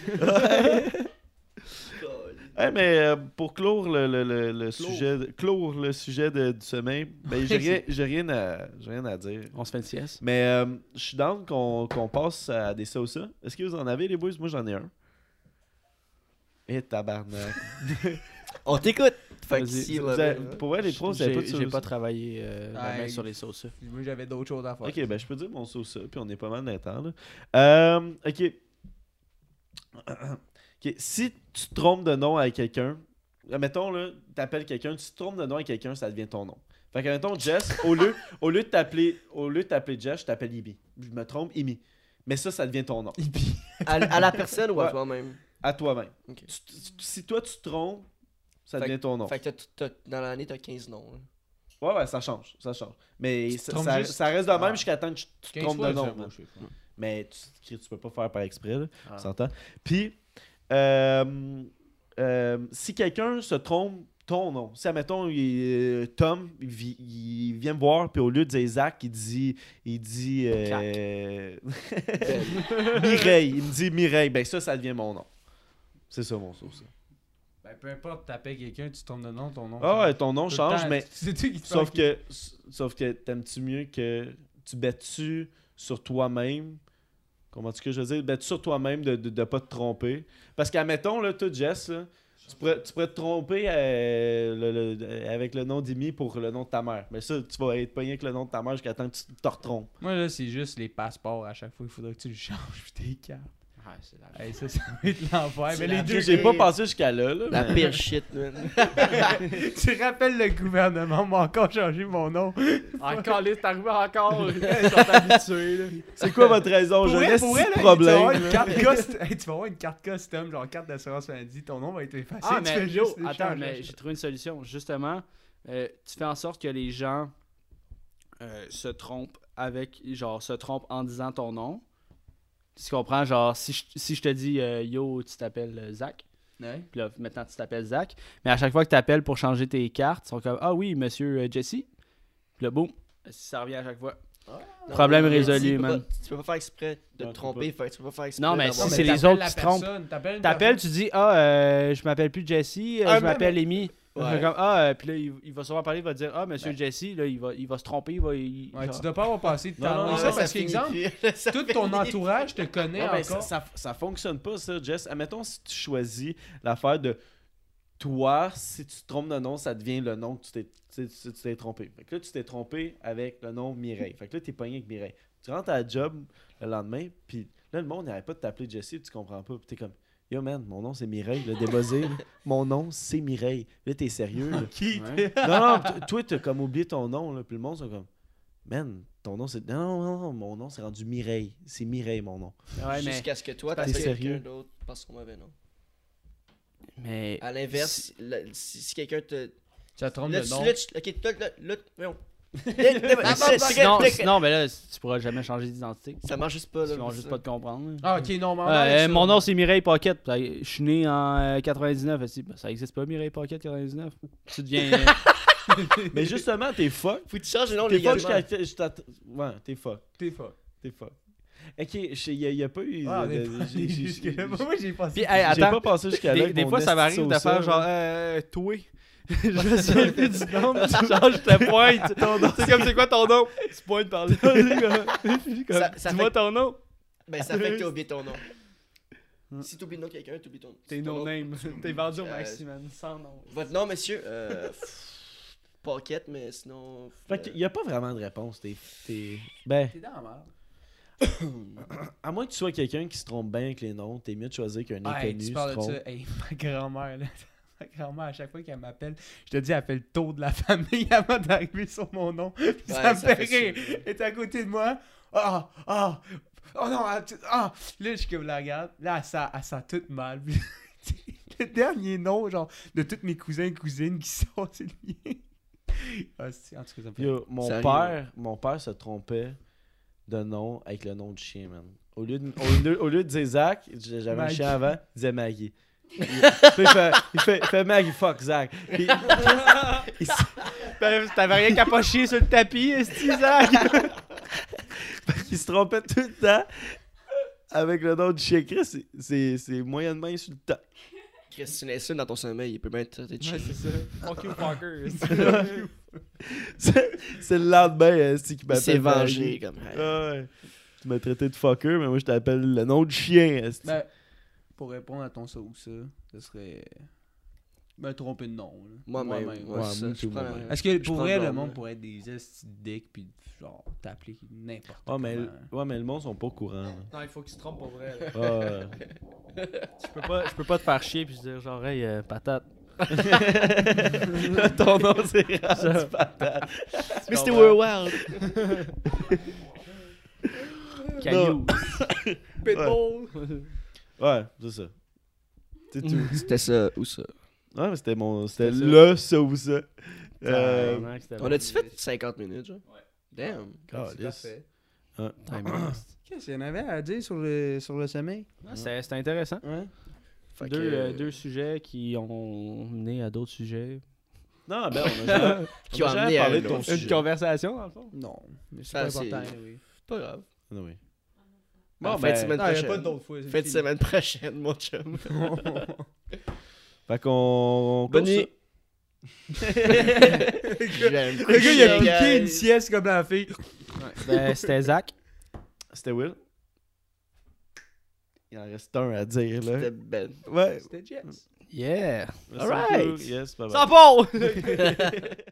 Ouais, mais euh, pour clore le, le, le, le sujet, de- clore le sujet de- du sommeil, ben, j'ai rien, j'ai rien, à, j'ai rien à dire. On se fait une sieste. Mais euh, je suis down qu'on qu'on passe à des ça ou ça. Est-ce que vous en avez, les boys? Moi, j'en ai un. Et tabarnak. On t'écoute. Fait que Vas-y. si, Vous ouais, avez- ouais. pour vrai, les trois, vous avez J'ai pas de j'ai pas travaillé euh, la Ouais. main sur les sauces. Moi, j'avais d'autres choses à faire. Ok, ben je peux dire mon ça, puis on est pas mal dans le temps. Là. Euh, ok. Si tu te trompes de nom avec quelqu'un, mettons, là, t'appelles quelqu'un, tu te trompes de nom avec quelqu'un, ça devient ton nom. Fait que, mettons, Jess, au lieu, au lieu de t'appeler au lieu de t'appeler Jess, je t'appelle Ibi. Je me trompe, Imi. Mais ça, ça devient ton nom. À, à la personne ou à Ouais. toi-même? À toi-même. Si toi, tu te trompes, ça Fait devient ton nom. Fait que t'as- t'as- dans l'année, t'as 15 noms. hein. Ouais, ouais, ça change. Ça change. Mais ça, trompes ça- juste- ça reste de même Ah. jusqu'à temps que tu te 15 trompes de nom. Mais tu, tu peux pas faire par exprès, là. Ah. Tu s'entends? Puis, si quelqu'un se trompe ton nom. Si, admettons, il, euh, Tom, il, vi- il vient me voir, puis au lieu de dire Zach, il dit. Il dit. euh, Mireille. Il me dit Mireille. Ben, ça, ça devient mon nom. C'est ça, mon sauce. ça. Ben, peu importe, t'appelles quelqu'un, tu tombes de nom, ton nom. Ah ouais, ton nom change, temps, mais. Sauf que, sauf que t'aimes-tu mieux que tu bêtes-tu sur toi-même Comment tu que veux dire? Bêtes-tu sur toi-même de, de, de pas te tromper Parce qu'admettons, là, toi, Jess, tu, pourrais, tu pourrais te tromper euh, le- le- avec le nom d'Imi pour le nom de ta mère. Mais ça, tu vas être pogné avec le nom de ta mère jusqu'à temps que tu te retrompes. Moi, là, c'est juste les passeports. À chaque fois, il faudrait que tu le changes tes cartes. Ouais, c'est la Hey, ça, ça va être l'enfer. Mais les deux, J'ai pas passé jusqu'à là. là La mais- pire shit, man. tu rappelles le gouvernement m'a encore changé mon nom. Encore, là, c'est arrivé encore. Ils sont habitués. C'est quoi votre raison pour vrai, là, esti Tu de vas problème. une carte. Hey, tu vas avoir une carte custom, genre carte d'assurance maladie. Ton nom va être effacé. Ah, tu mais le attends, mais j'ai trouvé une solution. Justement, euh, tu fais en sorte que les gens euh, se trompent avec, genre, se trompent en disant ton nom. Tu comprends? Genre, si je, si je te dis euh, yo, tu t'appelles euh, Zach, Ouais. puis là, maintenant tu t'appelles Zach, mais à chaque fois que tu appelles pour changer tes cartes, ils sont comme ah oui, monsieur euh, Jesse. Puis là, boum, ça revient à chaque fois. Problème Non, mais résolu, tu man. pas- Tu peux pas faire exprès de Non, te tromper. fait Tu peux pas faire exprès. Non, mais si c'est les autres qui se trompent. T'appelles tu dis ah, euh, je m'appelle plus Jesse, euh, Ah, je m'appelle Amy. Ouais. Fait comme, ah, euh, puis là, il, il va sûrement parler, il va dire ah, monsieur Jesse, là, il va, il va se tromper, il va. il- Ouais, genre- tu dois pas avoir passé de temps. non, ça, ça parce qu'exemple, tout ton entourage te connaît Non, mais ça, encore. ça, ça fonctionne pas, ça, Jess. Admettons, si tu choisis l'affaire de toi, si tu te trompes de nom, ça devient le nom que tu t'es, tu t'es trompé. Fait que là, tu t'es trompé avec le nom Mireille. Fait que là, t'es pogné avec Mireille. Tu rentres à la job le lendemain, puis là, le monde n'arrête pas de t'appeler Jesse, tu comprends pas. Puis t'es comme, yo man, mon nom c'est Mireille, le là. mon nom c'est Mireille. Là, t'es sérieux. là. Ouais. non, non, toi, t'as comme oublié ton nom, là, puis le monde, sont comme, man, ton nom c'est. Non, non, non, mon nom c'est rendu Mireille. C'est Mireille, mon nom. Ouais, mais, Jusqu'à ce que toi, sérieux? quelqu'un d'autre par son mauvais nom. mais À l'inverse, si, si quelqu'un te. Ça te trompe Là, de tu- nom. là, tu- ok, là, là, là, voyons. Sinon, sinon, ben là, tu pourras jamais changer d'identité. Ça marche juste pas, là. Ils vont juste pas te comprendre. là. Ah, ok, non, mais on Euh, euh, mon nom c'est Mireille Pocket. Je suis né en euh, 99. elle dit, Ben, ça existe pas Mireille Pocket 99. Tu deviens. euh, Mais justement, t'es fuck. Faut que tu changes le nom T'es fuck légalement. jusqu'à. jusqu'à- Ouais, t'es fuck. T'es fuck. T'es fuck. Ok, il n'y a, pas eu. Ah, mais j'ai- j'ai- j'ai- Moi, j'ai passé. Puis, hey, J'ai attends. pas passé jusqu'à là. Des, avec des mon fois, ça esti m'arrive de sauce, faire genre, là. euh, toi. Je me souviens plus du nom, tu changes ta pointe. C'est comme, c'est quoi ton nom? Tu pointes par là. Comme, Ça- ça Dis-moi fait- ton nom? Ben, ça fait que t'as oublié ton nom. Si t'oublies le nom de quelqu'un, t'oublies ton T'es ton no nom. name. T'es vendu au Euh, maxi, man. Sans nom. Votre nom, monsieur euh, Pocket, mais sinon. Fait qu'il y a pas vraiment de réponse. T'es. t'es- Ben, T'es dans la merde. à moins que tu sois quelqu'un qui se trompe bien avec les noms, t'es mieux de choisir qu'un Hey, inconnu tu se parles de ça. Hey, ma grand-mère, là. Ma grand-mère, à chaque fois qu'elle m'appelle, je te dis, elle fait le tour de la famille avant d'arriver sur mon nom. ça me ça fait rire. Elle est à côté de moi. Ah, ah, oh non, elle- tu- ah. Là, je suis comme la regarde. Là, elle sent, elle sent toute mal. Le dernier nom, genre, de tous mes cousins et cousines qui sont, c'est le mien. Ah, c'est- en tout cas, ça me fait. Yo, mon Sérieux? père, mon père se trompait de nom avec le nom du chien, man. Au lieu de, au lieu, au lieu de dire Zach, j'avais un chien avant, il disait Maggie. Il, fait, il fait, il fait Maggie, fuck Zach. Puis, il, Ben, T'avais rien qu'à pas chier sur le tapis, esti, Zach. il se trompait tout le temps avec le nom du chien. Chris, c'est- c'est c'est moyennement insultant. Chris, tu l'insultes dans ton sommeil, il peut bien te de Ouais, c'est ça. Fuck you, Parker. C'est c'est le lendemain, c'est qui Il m'appelle. s'est vengé, comme. Ah ouais. Tu m'as traité de fucker, mais moi je t'appelle le nom du chien. esti. Ben, pour répondre à ton ça ou ça, ce serait. Me tromper de nom. là. Moi-même. Ouais, Ouais, moi la- moi-même. Est-ce que pour vrai, le monde moi. pourrait être des estis de dick puis genre t'appeler n'importe Ouais, mais, ouais, mais le monde sont pas au courant. là. Non, il faut qu'il se trompe pour vrai. Ah, ouais. Je peux pas, je peux pas te faire chier puis dire genre, hey, euh, patate. Ton nom c'est rendu patate. Mr. Worldwide. Caillou. Pitbull. Ouais, c'est ça. C'est tout. C'était ça ou ça. Ouais, mais c'était mon. C'était C'était ça. le ça ou ça. Euh, Tabarnak, c'était On a-tu fait 50 minutes, genre? Ouais. Damn. parfait. Ah. Time lost. Qu'est-ce qu'il y en avait à dire sur le, sur le sommeil? Ouais, C'était c'était intéressant. Ouais. Fait Deux, que, euh, deux sujets qui ont mené à d'autres sujets. Non, ben, on a jamais, Qui on a a amené jamais parlé à de ton. Une sujet. conversation, dans le fond. Non, mais c'est Ça, pas c'est- important, oui. Pas grave. Ah oui. Bon, fin de ben, semaine Non, prochaine. pas d'autres fois. c'est Fin de fini. semaine prochaine, mon chum. Fait qu'on. on Bonne nuit. Le gars, il a piqué une sieste comme la fille. Ben, c'était Zach. C'était Will. Il en reste un à dire, là. C'était Ben. Ouais. C'était Jess. Yeah. Alright. Yes, bye bye. Ça part!